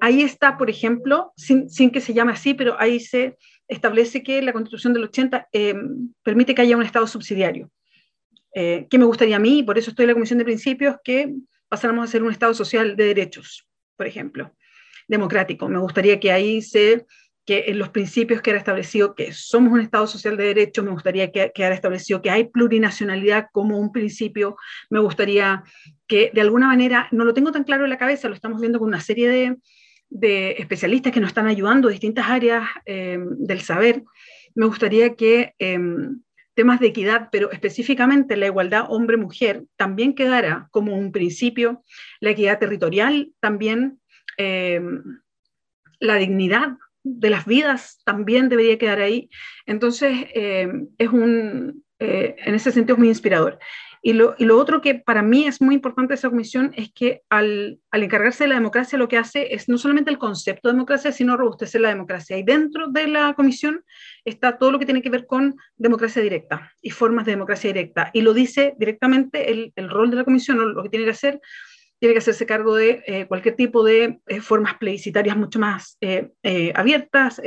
Ahí está, por ejemplo, sin, sin que se llame así, pero ahí se establece que la Constitución del 80 em, permite que haya un Estado subsidiario. Eh, ¿Qué me gustaría a mí? Por eso estoy en la Comisión de Principios, que pasáramos a ser un Estado social de derechos, por ejemplo, democrático. Me gustaría que ahí se que en los principios que era establecido que somos un Estado social de derecho, me gustaría que quedara establecido que hay plurinacionalidad como un principio, me gustaría que de alguna manera, no lo tengo tan claro en la cabeza, lo estamos viendo con una serie de, de especialistas que nos están ayudando en distintas áreas eh, del saber, me gustaría que eh, temas de equidad, pero específicamente la igualdad hombre-mujer, también quedara como un principio, la equidad territorial también, eh, la dignidad de las vidas también debería quedar ahí. Entonces, eh, es un, eh, en ese sentido es muy inspirador. Y lo, otro que para mí es muy importante esa comisión es que al, encargarse de la democracia lo que hace es no solamente el concepto de democracia, sino robustecer la democracia. Y dentro de la comisión está todo lo que tiene que ver con democracia directa y formas de democracia directa. Y lo dice directamente el, el rol de la comisión, lo que tiene que hacer tiene que hacerse cargo de eh, cualquier tipo de eh, formas plebiscitarias mucho más eh, abiertas,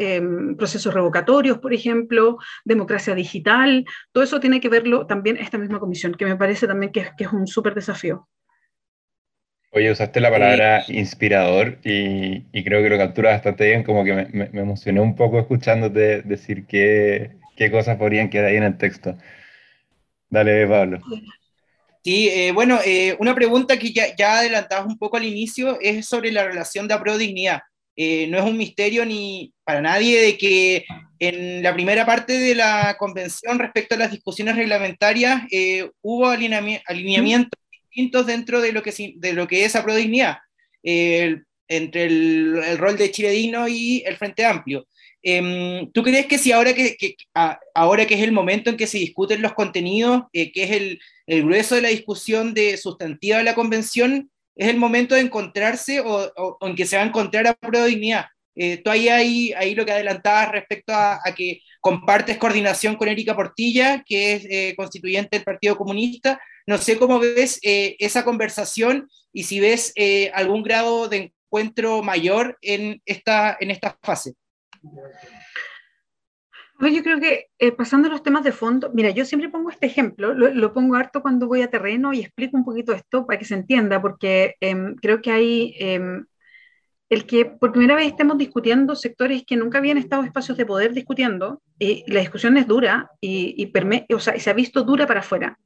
procesos revocatorios, por ejemplo, democracia digital, todo eso tiene que verlo también esta misma comisión, que me parece también que, que es un súper desafío. Oye, usaste la palabra inspirador y, y, creo que lo capturas bastante bien, como que me, me, me emocioné un poco escuchándote decir qué, qué cosas podrían quedar ahí en el texto. Dale, Pablo. Sí, eh, bueno, eh, una pregunta que ya, ya adelantabas un poco al inicio es sobre la relación de apruebo-dignidad. Eh, no es un misterio ni para nadie de que en la primera parte de la convención respecto a las discusiones reglamentarias hubo alineamientos distintos dentro de lo que, de lo que es apruebo-dignidad, entre el, el, rol de Chile Digno y el Frente Amplio. Em, ¿Tú crees que si ahora que, ahora que es el momento en que se discuten los contenidos, que es el, el grueso de la discusión de sustantiva de la convención es el momento de encontrarse o, en que se va a encontrar a prueba de dignidad. Eh, tú ahí, ahí, ahí lo que adelantabas respecto a, que compartes coordinación con Erika Portilla, que es eh, constituyente del Partido Comunista. No sé cómo ves eh, esa conversación y si ves algún grado de encuentro mayor en esta, en esta fase. Yo creo que eh, pasando a los temas de fondo, mira, yo siempre pongo este ejemplo, lo, pongo harto cuando voy a terreno y explico un poquito esto para que se entienda, porque em, creo que hay em, el que por primera vez estemos discutiendo sectores que nunca habían estado espacios de poder discutiendo, y, la discusión es dura y, y, o sea, se ha visto dura para afuera.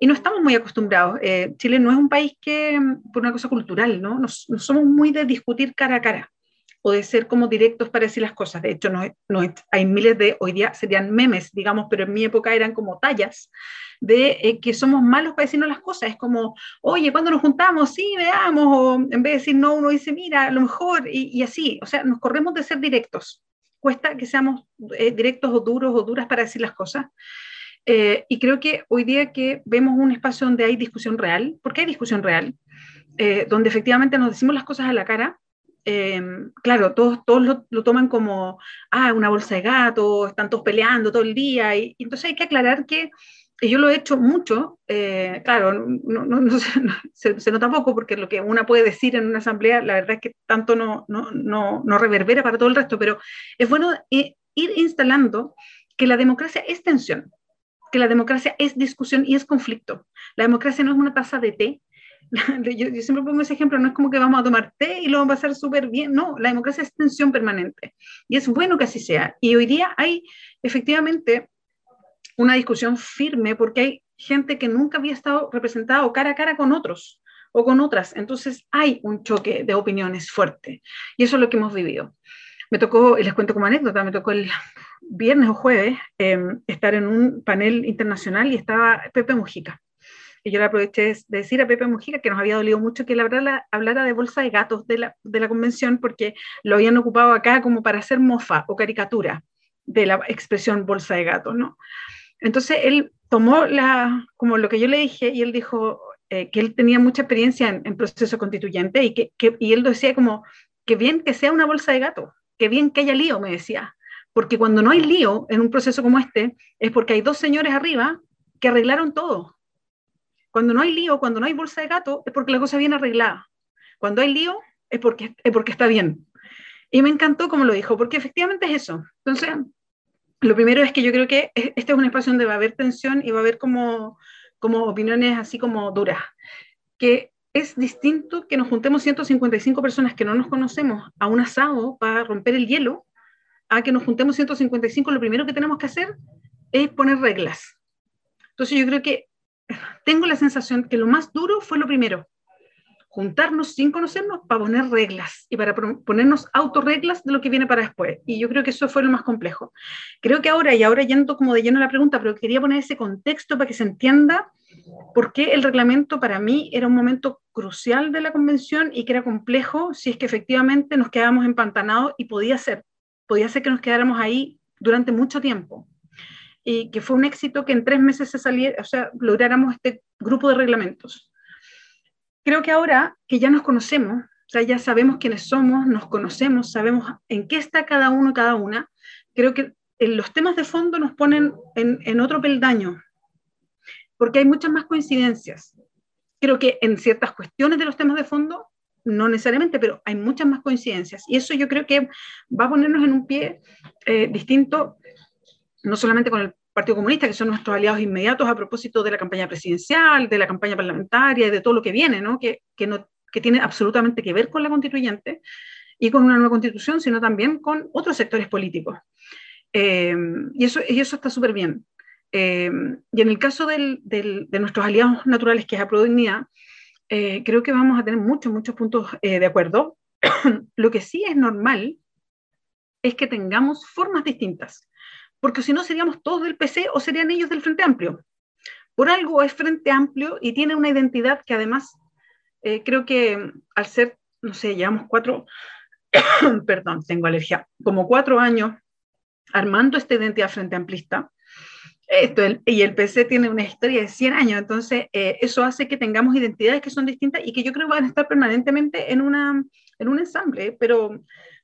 Y no estamos muy acostumbrados. Eh, Chile no es un país que, em, por una cosa cultural, ¿no? no somos muy de discutir cara a cara o de ser como directos para decir las cosas. De hecho, no, no, hay miles de, hoy día serían memes, digamos, pero en mi época eran como tallas de eh, que somos malos para decirnos las cosas. Es como, oye, cuando nos juntamos, sí, veamos, o en vez de decir no, uno dice, mira, a lo mejor, y, así. O sea, nos corremos de ser directos. Cuesta que seamos eh, directos o duros o duras para decir las cosas. Eh, y creo que hoy día que vemos un espacio donde hay discusión real, porque hay discusión real, donde efectivamente nos decimos las cosas a la cara, Em, claro, todos, todos lo, toman como, ah, una bolsa de gato, están todos peleando todo el día, y, entonces hay que aclarar que yo lo he hecho mucho, eh, claro, no, [LAUGHS] no, se, se, nota poco porque lo que una puede decir en una asamblea, la verdad es que tanto no, no reverbera para todo el resto, pero es bueno ir instalando que la democracia es tensión, que la democracia es discusión y es conflicto. La democracia no es una taza de té [LAUGHS] yo, siempre pongo ese ejemplo, no es como que vamos a tomar té y lo vamos a pasar súper bien, no, la democracia es tensión permanente y es bueno que así sea. Y hoy día hay efectivamente una discusión firme porque hay gente que nunca había estado representado cara a cara con otros o con otras, entonces hay un choque de opiniones fuerte y eso es lo que hemos vivido. Me tocó, y les cuento como anécdota, me tocó el viernes o jueves em, estar en un panel internacional y estaba Pepe Mujica y yo le aproveché de decir a Pepe Mujica que nos había dolido mucho que él hablara, hablara de bolsa de gatos de la, de la convención porque lo habían ocupado acá como para hacer mofa o caricatura de la expresión bolsa de gatos, ¿no? Entonces él tomó la, como lo que yo le dije y él dijo eh, que él tenía mucha experiencia en, proceso constituyente y, que, que, y él decía como que bien que sea una bolsa de gato, que bien que haya lío, me decía, porque cuando no hay lío en un proceso como este es porque hay dos señores arriba que arreglaron todo cuando no hay lío, cuando no hay bolsa de gato, es porque la cosa viene arreglada. Cuando hay lío, es porque, es porque está bien. Y me encantó como lo dijo, porque efectivamente es eso. Entonces, lo primero es que yo creo que este es un espacio donde va a haber tensión y va a haber como, como opiniones así como duras. Que es distinto que nos juntemos 155 personas que no nos conocemos a un asado para romper el hielo, a que nos juntemos 155, lo primero que tenemos que hacer es poner reglas. Entonces yo creo que tengo la sensación que lo más duro fue lo primero, juntarnos sin conocernos para poner reglas y para ponernos autorreglas de lo que viene para después. Y yo creo que eso fue lo más complejo. Creo que ahora, y ahora yendo como de lleno a la pregunta, pero quería poner ese contexto para que se entienda por qué el reglamento para mí era un momento crucial de la convención y que era complejo si es que efectivamente nos quedábamos empantanados y podía ser, podía ser que nos quedáramos ahí durante mucho tiempo que fue un éxito que en tres meses se saliera, o sea, lográramos este grupo de reglamentos. Creo que ahora que ya nos conocemos, o sea, ya sabemos quiénes somos, nos conocemos, sabemos en qué está cada uno, cada una, creo que los temas de fondo nos ponen en, en otro peldaño, porque hay muchas más coincidencias. Creo que en ciertas cuestiones de los temas de fondo, no necesariamente, pero hay muchas más coincidencias. Y eso yo creo que va a ponernos en un pie eh, distinto, no solamente con el Partido Comunista, que son nuestros aliados inmediatos a propósito de la campaña presidencial, de la campaña parlamentaria y de todo lo que viene, ¿no? Que, que, no, que tiene absolutamente que ver con la constituyente y con una nueva constitución, sino también con otros sectores políticos. Eh, y, eso, y eso está súper bien. Eh, y en el caso del, del, de nuestros aliados naturales, que es la eh, creo que vamos a tener muchos, muchos puntos de acuerdo. [COUGHS] lo que sí es normal es que tengamos formas distintas porque si no seríamos todos del PC o serían ellos del Frente Amplio. Por algo es Frente Amplio y tiene una identidad que además eh, creo que al ser, no sé, llevamos cuatro, [COUGHS] perdón, tengo alergia, como cuatro años armando esta identidad Frente Amplista, esto, y el PC tiene una historia de 100 años, entonces eh, eso hace que tengamos identidades que son distintas y que yo creo van a estar permanentemente en, una, en un ensamble, pero,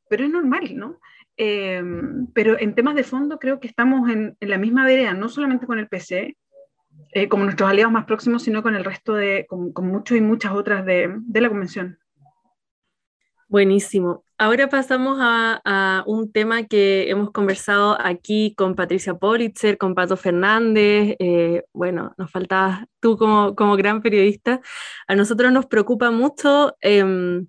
pero es normal, ¿no? Em, pero en temas de fondo creo que estamos en, la misma vereda, no solamente con el PC, eh, como nuestros aliados más próximos, sino con el resto de, con, muchos y muchas otras de, de, la convención. Buenísimo. Ahora pasamos a, a, un tema que hemos conversado aquí con Patricia Politzer, con Pato Fernández. Eh, bueno, nos faltabas tú como, como gran periodista. A nosotros nos preocupa mucho. Eh,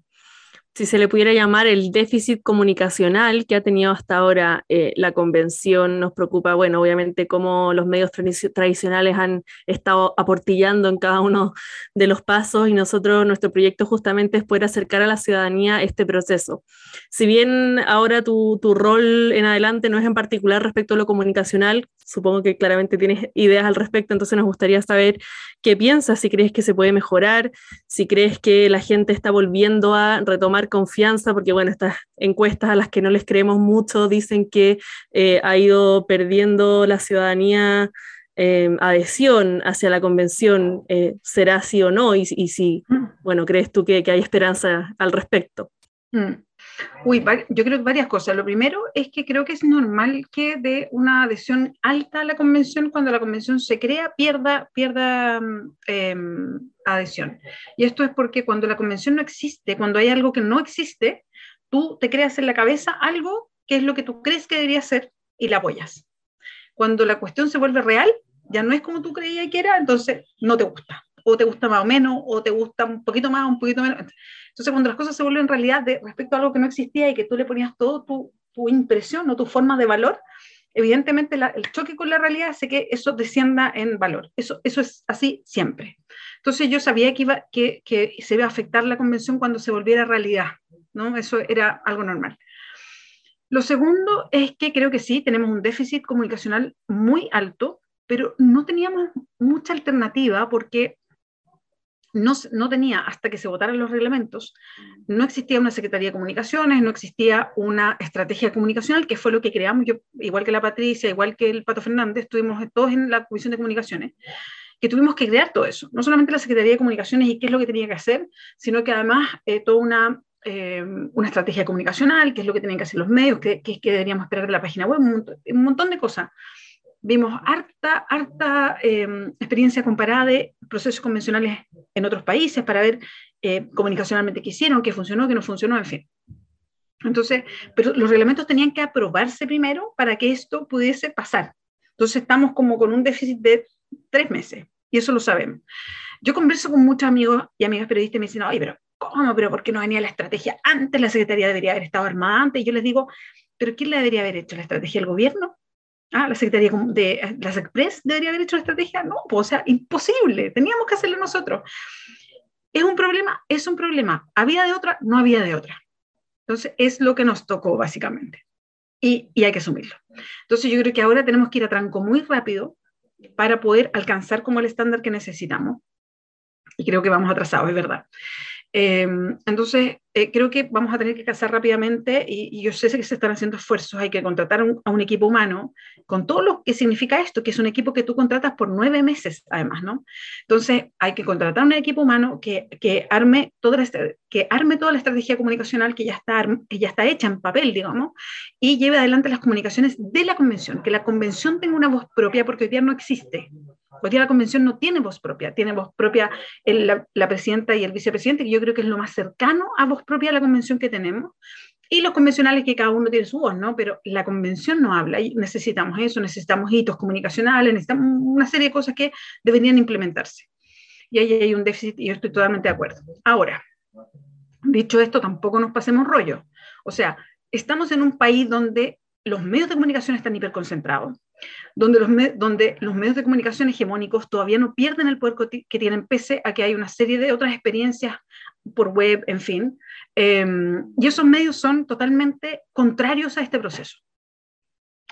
si se le pudiera llamar el déficit comunicacional que ha tenido hasta ahora eh, la convención. Nos preocupa, bueno, obviamente cómo los medios tradicionales han estado aportillando en cada uno de los pasos y nosotros, nuestro proyecto justamente es poder acercar a la ciudadanía este proceso. Si bien ahora tu, tu rol en adelante no es en particular respecto a lo comunicacional, supongo que claramente tienes ideas al respecto, entonces nos gustaría saber qué piensas, si crees que se puede mejorar, si crees que la gente está volviendo a retomar confianza, porque bueno, estas encuestas a las que no les creemos mucho dicen que eh, ha ido perdiendo la ciudadanía eh, adhesión hacia la convención, eh, ¿será sí o no? Y, si, mm. bueno, ¿crees tú que, que hay esperanza al respecto? Mm. Uy, yo creo que varias cosas. Lo primero es que creo que es normal que de una adhesión alta a la convención, cuando la convención se crea, pierda, pierda mm, em, adhesión. Y esto es porque cuando la convención no existe, cuando hay algo que no existe, tú te creas en la cabeza algo que es lo que tú crees que debería ser y la apoyas. Cuando la cuestión se vuelve real, ya no es como tú creías que era, entonces no te gusta o te gusta más o menos, o te gusta un poquito más, un poquito menos. Entonces, cuando las cosas se vuelven realidad de, respecto a algo que no existía y que tú le ponías todo tu, tu impresión o tu forma de valor, evidentemente el choque con la realidad hace que eso descienda en valor. Eso, eso es así siempre. Entonces yo sabía que, iba, que, que se iba a afectar la convención cuando se volviera realidad, ¿no? Eso era algo normal. Lo segundo es que creo que sí, tenemos un déficit comunicacional muy alto, pero no teníamos mucha alternativa porque no, no, tenía, hasta que se votaran los reglamentos, no existía una Secretaría de Comunicaciones, no existía una estrategia comunicacional, que fue lo que creamos, yo, igual que la Patricia, igual que el Pato Fernández, estuvimos todos en la Comisión de Comunicaciones, que tuvimos que crear todo eso, no solamente la Secretaría de Comunicaciones y qué es lo que tenía que hacer, sino que además eh, toda una, eh, una estrategia comunicacional, qué es lo que tenían que hacer los medios, qué, qué, qué deberíamos esperar de la página web, un montón, un montón de cosas vimos harta, harta eh, experiencia comparada de procesos convencionales en otros países para ver eh, comunicacionalmente qué hicieron, qué funcionó, qué no funcionó, en fin. Entonces, pero los reglamentos tenían que aprobarse primero para que esto pudiese pasar. Entonces estamos como con un déficit de tres meses, y eso lo sabemos. Yo converso con muchos amigos y amigas periodistas y me dicen, ay, pero ¿cómo? ¿Pero por qué no venía la estrategia antes? La Secretaría debería haber estado armada antes. Y yo les digo, ¿pero quién la debería haber hecho? ¿La estrategia del gobierno? Ah, la Secretaría de las Express debería haber hecho la estrategia. No, pues, o sea, imposible. Teníamos que hacerlo nosotros. ¿Es un problema? Es un problema. ¿Había de otra? No había de otra. Entonces, es lo que nos tocó, básicamente. Y, y hay que asumirlo. Entonces, yo creo que ahora tenemos que ir a tranco muy rápido para poder alcanzar como el estándar que necesitamos. Y creo que vamos atrasados, es verdad. Eh, entonces, eh, creo que vamos a tener que casar rápidamente y, y, yo sé que se están haciendo esfuerzos, hay que contratar un, a un equipo humano con todo lo que significa esto, que es un equipo que tú contratas por nueve meses, además, ¿no? Entonces, hay que contratar un equipo humano que, que, arme, toda la, que arme toda la estrategia comunicacional que ya, está, ya está hecha en papel, digamos, y lleve adelante las comunicaciones de la convención, que la convención tenga una voz propia, porque hoy día no existe. Hoy día la convención no tiene voz propia, tiene voz propia el, la, la, presidenta y el vicepresidente, que yo creo que es lo más cercano a voz propia de la convención que tenemos, y los convencionales que cada uno tiene su voz, ¿no? Pero la convención no habla y necesitamos eso, necesitamos hitos comunicacionales, necesitamos una serie de cosas que deberían implementarse. Y ahí hay un déficit y yo estoy totalmente de acuerdo. Ahora, dicho esto, tampoco nos pasemos rollo. O sea, estamos en un país donde los medios de comunicación están hiperconcentrados, donde los, donde los medios de comunicación hegemónicos todavía no pierden el poder que tienen, pese a que hay una serie de otras experiencias por web, en fin, eh, y esos medios son totalmente contrarios a este proceso.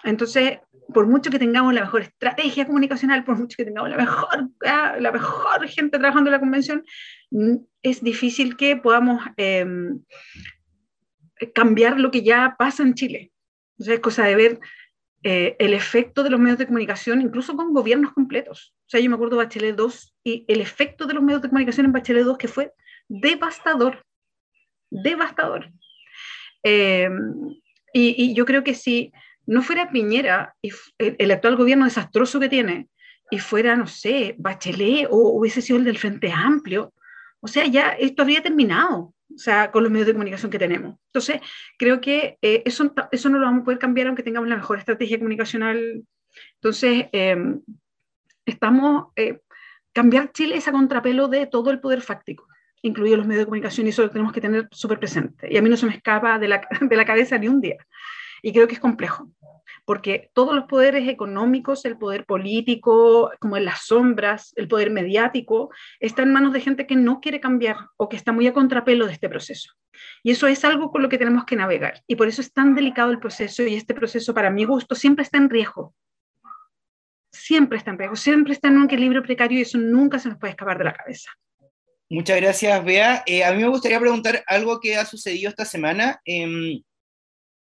Entonces, por mucho que tengamos la mejor estrategia comunicacional, por mucho que tengamos la mejor, la mejor gente trabajando en la convención, es difícil que podamos eh, cambiar lo que ya pasa en Chile. Sea, es cosa de ver eh, el efecto de los medios de comunicación, incluso con gobiernos completos. O sea, yo me acuerdo de Bachelet 2 y el efecto de los medios de comunicación en Bachelet 2 que fue devastador, devastador. Eh, y, yo creo que si no fuera Piñera el, el, actual gobierno desastroso que tiene y fuera, no sé, Bachelet o hubiese sido el del Frente Amplio, o sea, ya esto habría terminado o sea, con los medios de comunicación que tenemos. Entonces, creo que eh, eso, eso no lo vamos a poder cambiar aunque tengamos la mejor estrategia comunicacional. Entonces, eh, estamos, eh, cambiar Chile es a contrapelo de todo el poder fáctico, incluidos los medios de comunicación, y eso lo tenemos que tener súper presente. Y a mí no se me escapa de la, [LAUGHS] de la cabeza ni un día. Y creo que es complejo porque todos los poderes económicos, el poder político, como en las sombras, el poder mediático, está en manos de gente que no quiere cambiar o que está muy a contrapelo de este proceso. Y eso es algo con lo que tenemos que navegar. Y por eso es tan delicado el proceso y este proceso, para mi gusto, siempre está en riesgo. Siempre está en riesgo, siempre está en un equilibrio precario y eso nunca se nos puede escapar de la cabeza. Muchas gracias, Bea. Eh, a mí me gustaría preguntar algo que ha sucedido esta semana. Eh,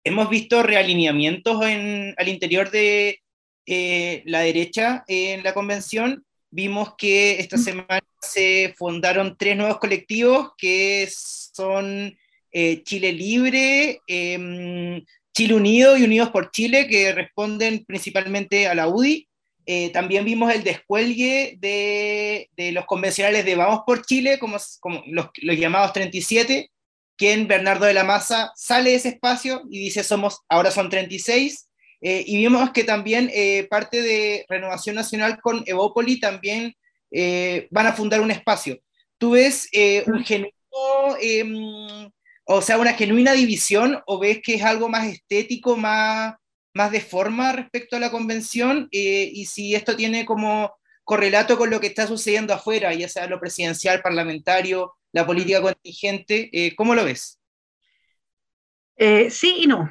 hemos visto realineamientos en, al interior de eh, la derecha en la convención. Vimos que esta semana se fundaron tres nuevos colectivos que son eh, Chile Libre, eh, Chile Unido y Unidos por Chile, que responden principalmente a la UDI. Eh, también vimos el descuelgue de, de, los convencionales de Vamos por Chile, como, como los, los llamados 37, quien Bernardo de la Maza sale de ese espacio y dice somos, ahora son 36, eh, y vimos que también eh, parte de Renovación Nacional con Evópoli también eh, van a fundar un espacio. ¿Tú ves un genuino, em, o sea, una genuina división o ves que es algo más estético, más, más de forma respecto a la convención? y si esto tiene como correlato con lo que está sucediendo afuera, ya sea lo presidencial, parlamentario, la política contingente, ¿cómo lo ves? sí y no.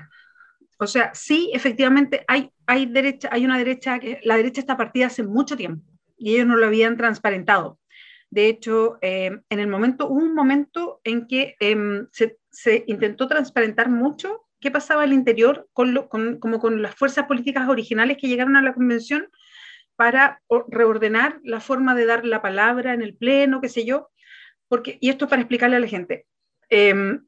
O sea, sí, efectivamente hay, hay, derecha, hay una derecha, que la derecha está partida hace mucho tiempo y ellos no lo habían transparentado. De hecho, eh, en el momento, hubo un momento en que em, se, se, intentó transparentar mucho qué pasaba al interior con, lo, con, como con las fuerzas políticas originales que llegaron a la convención para reordenar la forma de dar la palabra en el pleno, qué sé yo, porque, y esto para explicarle a la gente, eh,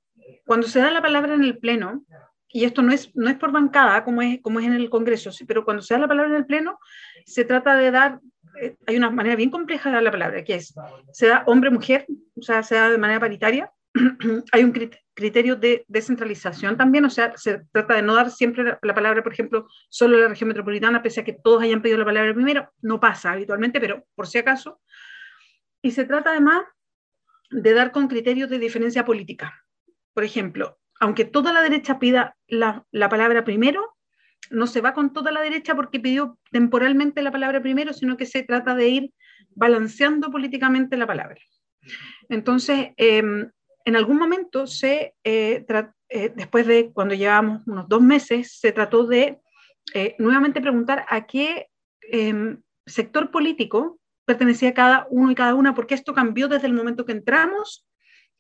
cuando se da la palabra en el pleno, y esto no es, no es por bancada como es, como es en el Congreso, pero cuando se da la palabra en el Pleno, se trata de dar, eh, hay una manera bien compleja de dar la palabra, que es, se da hombre-mujer, o sea, se da de manera paritaria, [CLEARS THROAT] hay un criterio de descentralización también, o sea, se trata de no dar siempre la, la, palabra, por ejemplo, solo en la región metropolitana, pese a que todos hayan pedido la palabra primero, no pasa habitualmente, pero por si acaso. Y se trata además de dar con criterios de diferencia política. Por ejemplo, aunque toda la derecha pida la, la, palabra primero, no se va con toda la derecha porque pidió temporalmente la palabra primero, sino que se trata de ir balanceando políticamente la palabra. Entonces, eh, en algún momento se, eh, eh, después de cuando llevamos unos dos meses, se trató de eh, nuevamente preguntar a qué em, sector político pertenecía cada uno y cada una, porque esto cambió desde el momento que entramos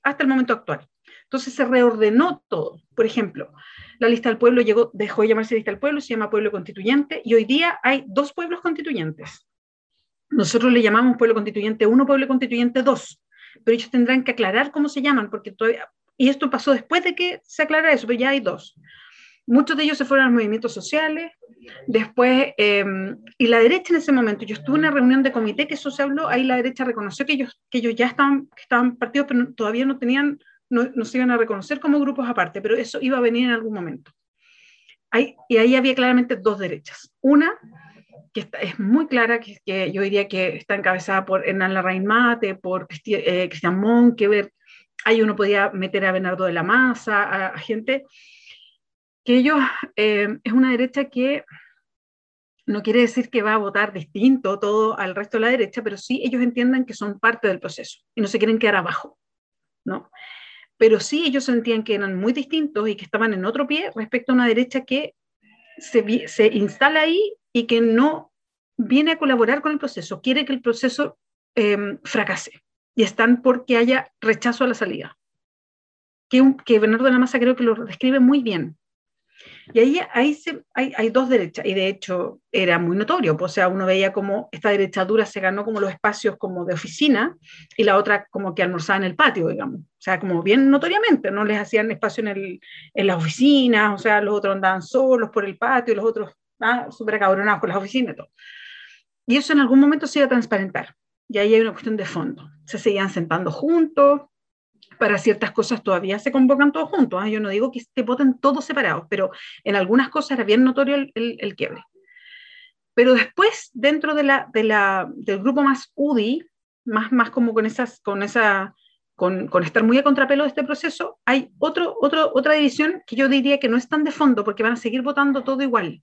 hasta el momento actual. Entonces se reordenó todo. Por ejemplo, la lista del pueblo llegó, dejó de llamarse lista del pueblo, se llama pueblo constituyente y hoy día hay dos pueblos constituyentes. Nosotros le llamamos pueblo constituyente 1, pueblo constituyente 2, pero ellos tendrán que aclarar cómo se llaman, porque todavía, y esto pasó después de que se aclara eso, pero ya hay dos. Muchos de ellos se fueron a los movimientos sociales, después, eh, y la derecha en ese momento, yo estuve en una reunión de comité que eso se habló, ahí la derecha reconoció que ellos, que ellos ya estaban, estaban partidos, pero todavía no tenían no, se iban a reconocer como grupos aparte, pero eso iba a venir en algún momento. y ahí había claramente dos derechas. Una, es muy clara, que, yo diría que está encabezada por Hernán Larraín Mate, por eh, Cristian Monkever, ahí uno podía meter a Bernardo de la Maza, a, gente, que ellos, eh, es una derecha que no quiere decir que va a votar distinto todo al resto de la derecha, pero sí ellos entienden que son parte del proceso y no se quieren quedar abajo, ¿no? pero sí ellos sentían que eran muy distintos y que estaban en otro pie respecto a una derecha que se, se instala ahí y que no viene a colaborar con el proceso, quiere que el proceso eh, fracase y están porque haya rechazo a la salida. Que, un, que Bernardo de la Maza creo que lo describe muy bien. Y ahí, ahí se, hay, hay, dos derechas, y de hecho era muy notorio, pues, o sea, uno veía como esta derecha dura se ganó como los espacios como de oficina y la otra como que almorzaba en el patio, digamos, o sea, como bien notoriamente, no les hacían espacio en, el, en las oficinas, o sea, los otros andaban solos por el patio, los otros ah, súper acabronados con las oficinas y todo. Y eso en algún momento se iba a transparentar, y ahí hay una cuestión de fondo, se seguían sentando juntos, para ciertas cosas todavía se convocan todos juntos. ¿eh? Yo no digo que, que voten todos separados, pero en algunas cosas era bien notorio el, el, el quiebre. Pero después, dentro de la, de la, del grupo más UDI, más, más como con, esas, con, esa, con, con estar muy a contrapelo de este proceso, hay otro, otro, otra división que yo diría que no es tan de fondo, porque van a seguir votando todo igual,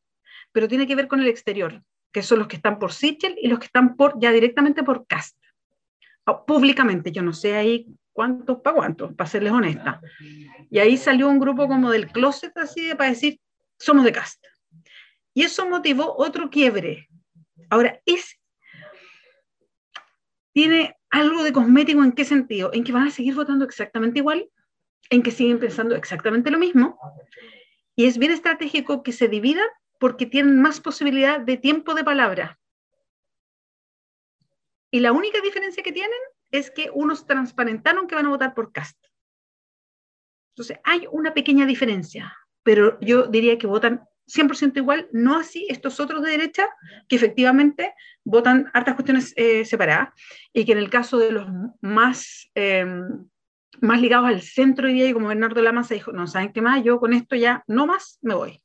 pero tiene que ver con el exterior, que son los que están por Sichel y los que están por, ya directamente por Cast. Públicamente, yo no sé ahí cuántos para cuántos, para serles honesta. Y ahí salió un grupo como del closet, así de para decir, somos de casta. Y eso motivó otro quiebre. Ahora, es, tiene algo de cosmético en qué sentido? En que van a seguir votando exactamente igual, en que siguen pensando exactamente lo mismo. Y es bien estratégico que se dividan porque tienen más posibilidad de tiempo de palabra. Y la única diferencia que tienen es que unos transparentaron que van a votar por Cast. Entonces, hay una pequeña diferencia, pero yo diría que votan 100% igual, no así estos otros de derecha, que efectivamente votan hartas cuestiones eh, separadas, y que en el caso de los más, eh, más ligados al centro, diría, y como Bernardo de la Maza dijo, no, ¿saben qué más? Yo con esto ya no más me voy.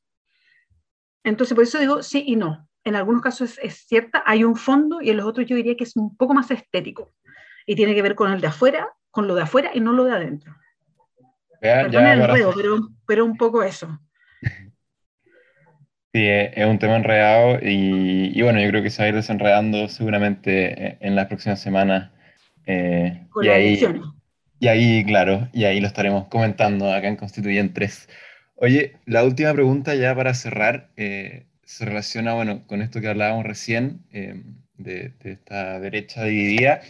Entonces, por eso digo sí y no. en algunos casos es, cierta, hay un fondo y en los otros yo diría que es un poco más estético y tiene que ver con el de afuera, con lo de afuera y no lo de adentro. Vean, ya el ruedo, pero, pero un poco eso. [LAUGHS] Sí, es un tema enredado y, y, bueno, yo creo que se va a ir desenredando seguramente en las próximas semanas. Eh, Con y, ahí, y ahí, claro, y ahí lo estaremos comentando acá en Constituyentes. Oye, la última pregunta ya para cerrar eh, se relaciona, bueno, con esto que hablábamos recién eh, de, de, esta derecha dividida,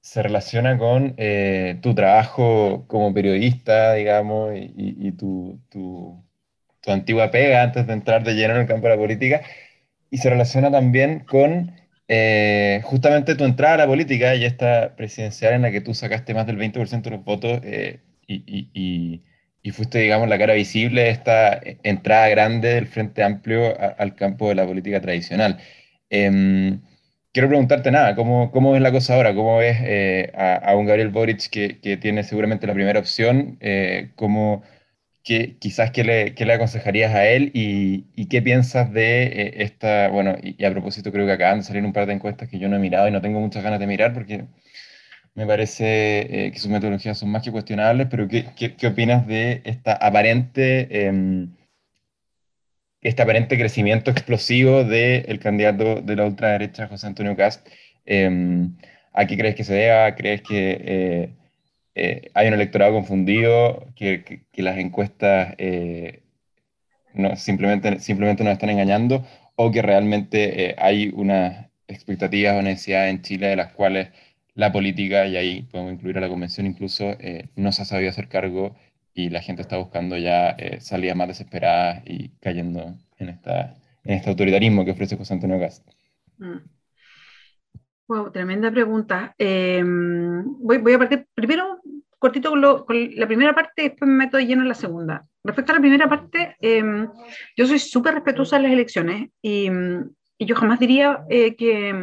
se relaciona con tu trabajo como periodista, digamos, y, y tu, tu tu antigua pega antes de entrar de lleno en el campo de la política, y se relaciona también con eh, justamente tu entrada a la política y esta presidencial en la que tú sacaste más del 20% de los votos eh, y, y, y, fuiste, digamos, la cara visible de esta entrada grande del Frente Amplio al campo de la política tradicional. Em, quiero preguntarte nada, ¿cómo, ¿cómo es la cosa ahora? ¿Cómo ves eh, a, un Gabriel Boric que, que, tiene seguramente la primera opción? ¿Cómo ¿Qué, quizás qué le, qué le, aconsejarías a él y, y qué piensas de eh, esta, bueno, y, a propósito creo que acaban de salir un par de encuestas que yo no he mirado y no tengo muchas ganas de mirar porque me parece eh, que sus metodologías son más que cuestionables, pero ¿qué, qué, qué opinas de esta aparente, eh, este aparente crecimiento explosivo del candidato de la ultraderecha, José Antonio Cast? Em, ¿A qué crees que se deba? ¿Crees que eh, eh, hay un electorado confundido, que, las encuestas eh, no, simplemente, simplemente nos están engañando, o que realmente eh, hay unas expectativas o necesidades en Chile de las cuales la política, y ahí podemos incluir a la convención incluso, no se ha sabido hacer cargo y la gente está buscando ya salidas más desesperadas y cayendo en, esta, en este autoritarismo que ofrece José Antonio Gas. Mm. Wow, tremenda pregunta. Em, voy, a partir primero cortito con, la primera parte después me meto de lleno en la segunda. Respecto a la primera parte, em, yo soy súper respetuosa de las elecciones y, y yo jamás diría eh, que,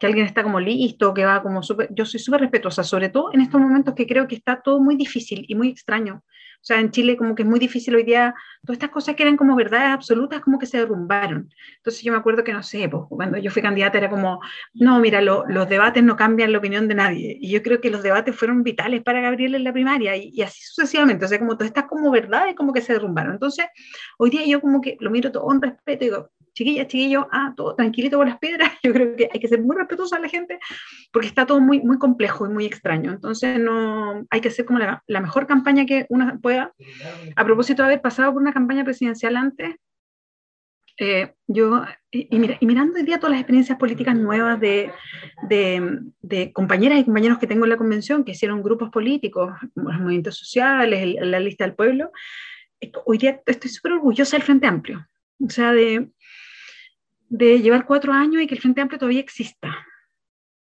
que, alguien está como listo, que va como súper... Yo soy súper respetuosa, sobre todo en estos momentos que creo que está todo muy difícil y muy extraño. O sea, en Chile como que es muy difícil hoy día, todas estas cosas que eran como verdades absolutas como que se derrumbaron. Entonces yo me acuerdo que, no sé, pues, cuando yo fui candidata era como, no, mira, los debates no cambian la opinión de nadie. Y yo creo que los debates fueron vitales para Gabriel en la primaria y, así sucesivamente. O sea, como todas estas como verdades como que se derrumbaron. Entonces, hoy día yo como que lo miro todo con respeto y digo, chiquillas, chiquillos, ah, todo tranquilito con las piedras. [LAUGHS] Yo creo que hay que ser muy respetuoso a la gente porque está todo muy, muy complejo y muy extraño. Entonces, no, hay que hacer como la, la mejor campaña que una pueda. A propósito de haber pasado por una campaña presidencial antes, eh, yo, y, y, mirando hoy día todas las experiencias políticas nuevas de, de, de, compañeras y compañeros que tengo en la convención, que hicieron grupos políticos, los movimientos sociales, la lista del pueblo, hoy día estoy súper orgullosa del Frente Amplio. O sea, de, de llevar cuatro años y que el Frente Amplio todavía exista.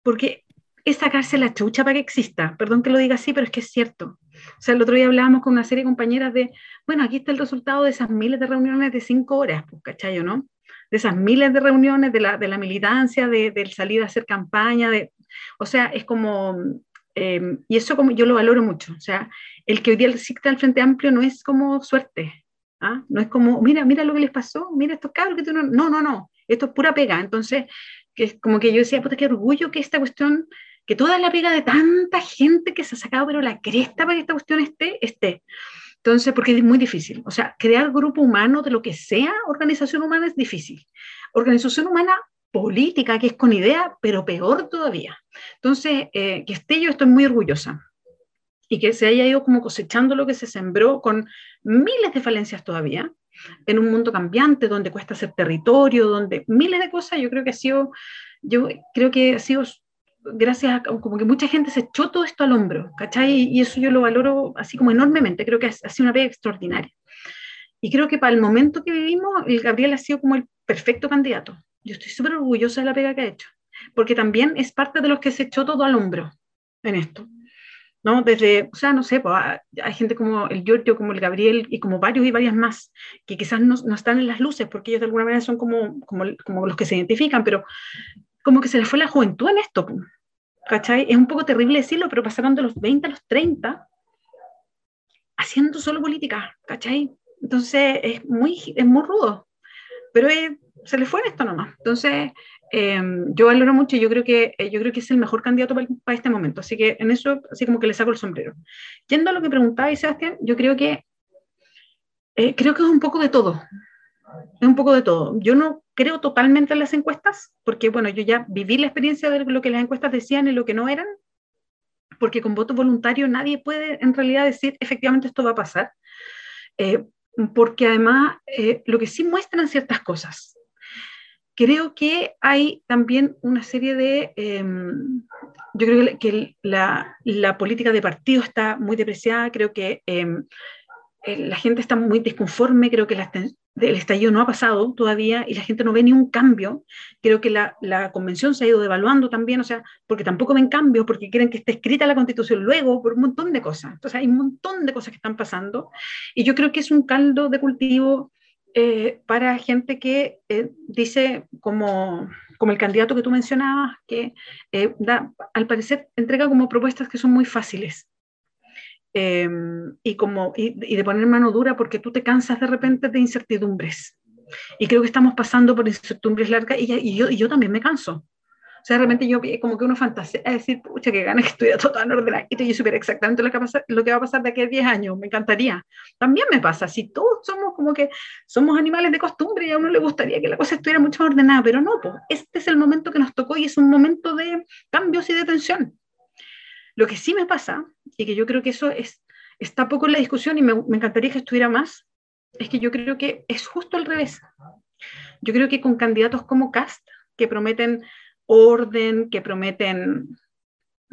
Porque es sacarse la chucha para que exista. Perdón que lo diga así, pero es que es cierto. O sea, el otro día hablábamos con una serie de compañeras de, bueno, aquí está el resultado de esas miles de reuniones de cinco horas, pues, ¿cachai no? De esas miles de reuniones, de la, de la militancia, de, del salir a hacer campaña, de, o sea, es como, em, y eso como yo lo valoro mucho, o sea, el que hoy día exista el Frente Amplio no es como suerte, ¿ah? no es como, mira, mira lo que les pasó, mira estos cabros que tú no, no, no, no, esto es pura pega. Entonces, que como que yo decía, puta, qué orgullo que esta cuestión, que toda la pega de tanta gente que se ha sacado, pero la cresta para que esta cuestión esté, esté. Entonces, porque es muy difícil. O sea, crear grupo humano de lo que sea organización humana es difícil. Organización humana política, que es con idea, pero peor todavía. Entonces, eh, que esté yo estoy muy orgullosa y que se haya ido como cosechando lo que se sembró con miles de falencias todavía, en un mundo cambiante, donde cuesta hacer territorio, donde miles de cosas, yo creo que ha sido, yo creo que ha sido gracias a como que mucha gente se echó todo esto al hombro, ¿cachai? Y eso yo lo valoro así como enormemente, creo que ha, sido una pega extraordinaria. Y creo que para el momento que vivimos, el Gabriel ha sido como el perfecto candidato. Yo estoy súper orgullosa de la pega que ha hecho, porque también es parte de los que se echó todo al hombro en esto. ¿no? Desde, o sea, no sé, pues, hay gente como el Giorgio, como el Gabriel y como varios y varias más, que quizás no, no, están en las luces porque ellos de alguna manera son como, como, como, los que se identifican, pero como que se les fue la juventud en esto, ¿cachai? Es un poco terrible decirlo, pero pasaron de los 20 a los 30 haciendo solo política, ¿cachai? Entonces es muy, es muy rudo, pero se le fue en esto nomás. Entonces, em, yo valoro mucho yo creo que, eh, yo creo que es el mejor candidato para, este momento. Así que en eso, así como que le saco el sombrero. Yendo a lo que preguntaba Sebastián, yo creo que, eh, creo que es un poco de todo. Es un poco de todo. Yo no creo totalmente en las encuestas, porque bueno, yo ya viví la experiencia de lo que las encuestas decían y lo que no eran, porque con voto voluntario nadie puede en realidad decir efectivamente esto va a pasar, eh, porque además lo que sí muestran ciertas cosas, creo que hay también una serie de, em, yo creo que la, la, política de partido está muy depreciada, creo que em, eh, la gente está muy disconforme, creo que la, el estallido no ha pasado todavía y la gente no ve ni un cambio, creo que la, la, convención se ha ido devaluando también, o sea, porque tampoco ven cambios, porque quieren que esté escrita la constitución luego, por un montón de cosas, entonces hay un montón de cosas que están pasando y yo creo que es un caldo de cultivo eh, para gente que eh, dice, como, como el candidato que tú mencionabas, que eh, da, al parecer entrega como propuestas que son muy fáciles. Em, y, como, y, de poner mano dura porque tú te cansas de repente de incertidumbres. Y creo que estamos pasando por incertidumbres largas y, y yo, y yo también me canso. O sea, realmente yo como que uno fantasea, es decir, pucha, que ganas que estudia todo en orden y yo supiera exactamente lo que, lo que va a pasar de aquí a 10 años, me encantaría. También me pasa, si todos somos como que somos animales de costumbre y a uno le gustaría que la cosa estuviera mucho más ordenada, pero no, pues este es el momento que nos tocó y es un momento de cambios y de tensión. Lo que sí me pasa, y que yo creo que eso es, está poco en la discusión y me, me encantaría que estuviera más, es que yo creo que es justo al revés. Yo creo que con candidatos como Cast, que prometen orden, que prometen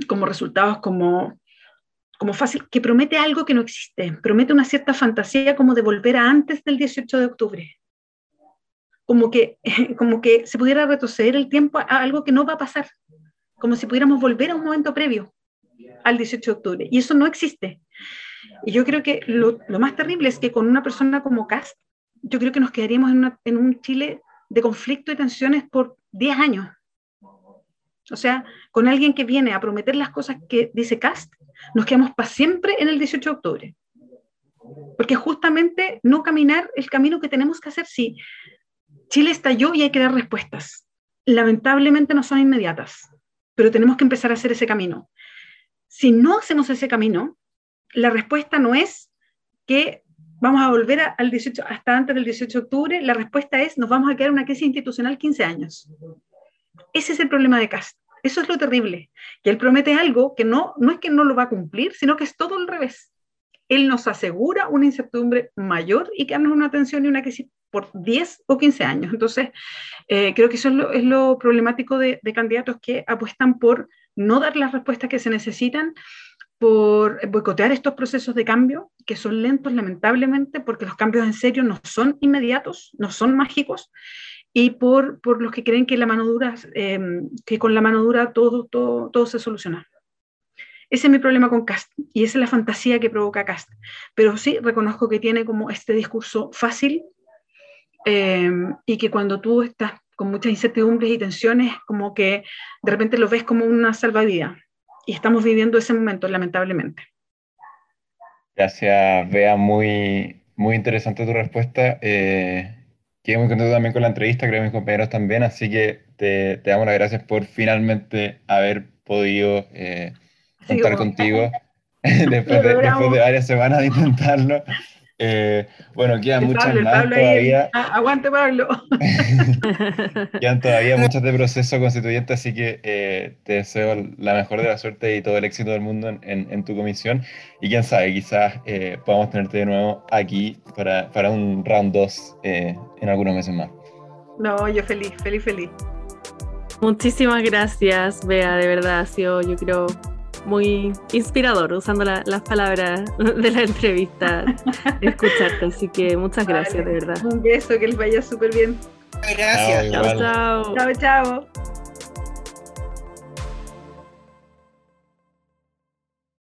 como resultados como, como fácil, que promete algo que no existe, promete una cierta fantasía como de volver a antes del 18 de octubre. Como que, [LAUGHS] como que se pudiera retroceder el tiempo a algo que no va a pasar, como si pudiéramos volver a un momento previo al 18 de octubre. Y eso no existe. Y yo creo que lo, más terrible es que con una persona como Cast, yo creo que nos quedaríamos en, en un Chile de conflicto y tensiones por 10 años. O sea, con alguien que viene a prometer las cosas que dice Cast, nos quedamos para siempre en el 18 de octubre. Porque justamente no caminar el camino que tenemos que hacer si Chile estalló y hay que dar respuestas. Lamentablemente no son inmediatas, pero tenemos que empezar a hacer ese camino. Si no hacemos ese camino, la respuesta no es que vamos a volver al 18, hasta antes del 18 de octubre, la respuesta es nos vamos a quedar en una crisis institucional 15 años. Ese es el problema de Cast. Eso es lo terrible, que él promete algo que no, no es que no lo va a cumplir, sino que es todo al revés. Él nos asegura una incertidumbre mayor y que una tensión y una crisis por 10 o 15 años. Entonces, eh, creo que eso es lo, problemático de, candidatos que apuestan por no dar las respuestas que se necesitan, por boicotear estos procesos de cambio, que son lentos, lamentablemente, porque los cambios en serio no son inmediatos, no son mágicos, y por, por los que creen que, la mano dura, em, que con la mano dura todo, todo, todo se soluciona. Ese es mi problema con Cast y esa es la fantasía que provoca Cast. Pero sí reconozco que tiene como este discurso fácil em, y que cuando tú estás con muchas incertidumbres y tensiones, como que de repente lo ves como una salvavidas. Y estamos viviendo ese momento, lamentablemente. Gracias, Bea. Muy, muy interesante tu respuesta. Eh, Quedé muy contento también con la entrevista, creo que mis compañeros también, así que te, te damos las gracias por finalmente haber podido eh, contar contigo [LAUGHS] [LAUGHS] después, de, después de varias semanas de intentarlo. Eh, bueno, quedan muchas más todavía. Ah, aguante, Pablo. [LAUGHS] quedan todavía [LAUGHS] muchas de proceso constituyente, así que eh, te deseo la mejor de la suerte y todo el éxito del mundo en, en, tu comisión. Y quién sabe, quizás eh, podamos tenerte de nuevo aquí para, para un round 2 en algunos meses más. No, yo feliz, feliz, feliz. Muchísimas gracias, Bea, de verdad ha sido, yo creo, muy inspirador usando las palabras [LAUGHS] de la entrevista, escucharte. Así que muchas gracias, de verdad. Un beso, que les vaya súper bien. Gracias. Chao, chao. Chao, chao.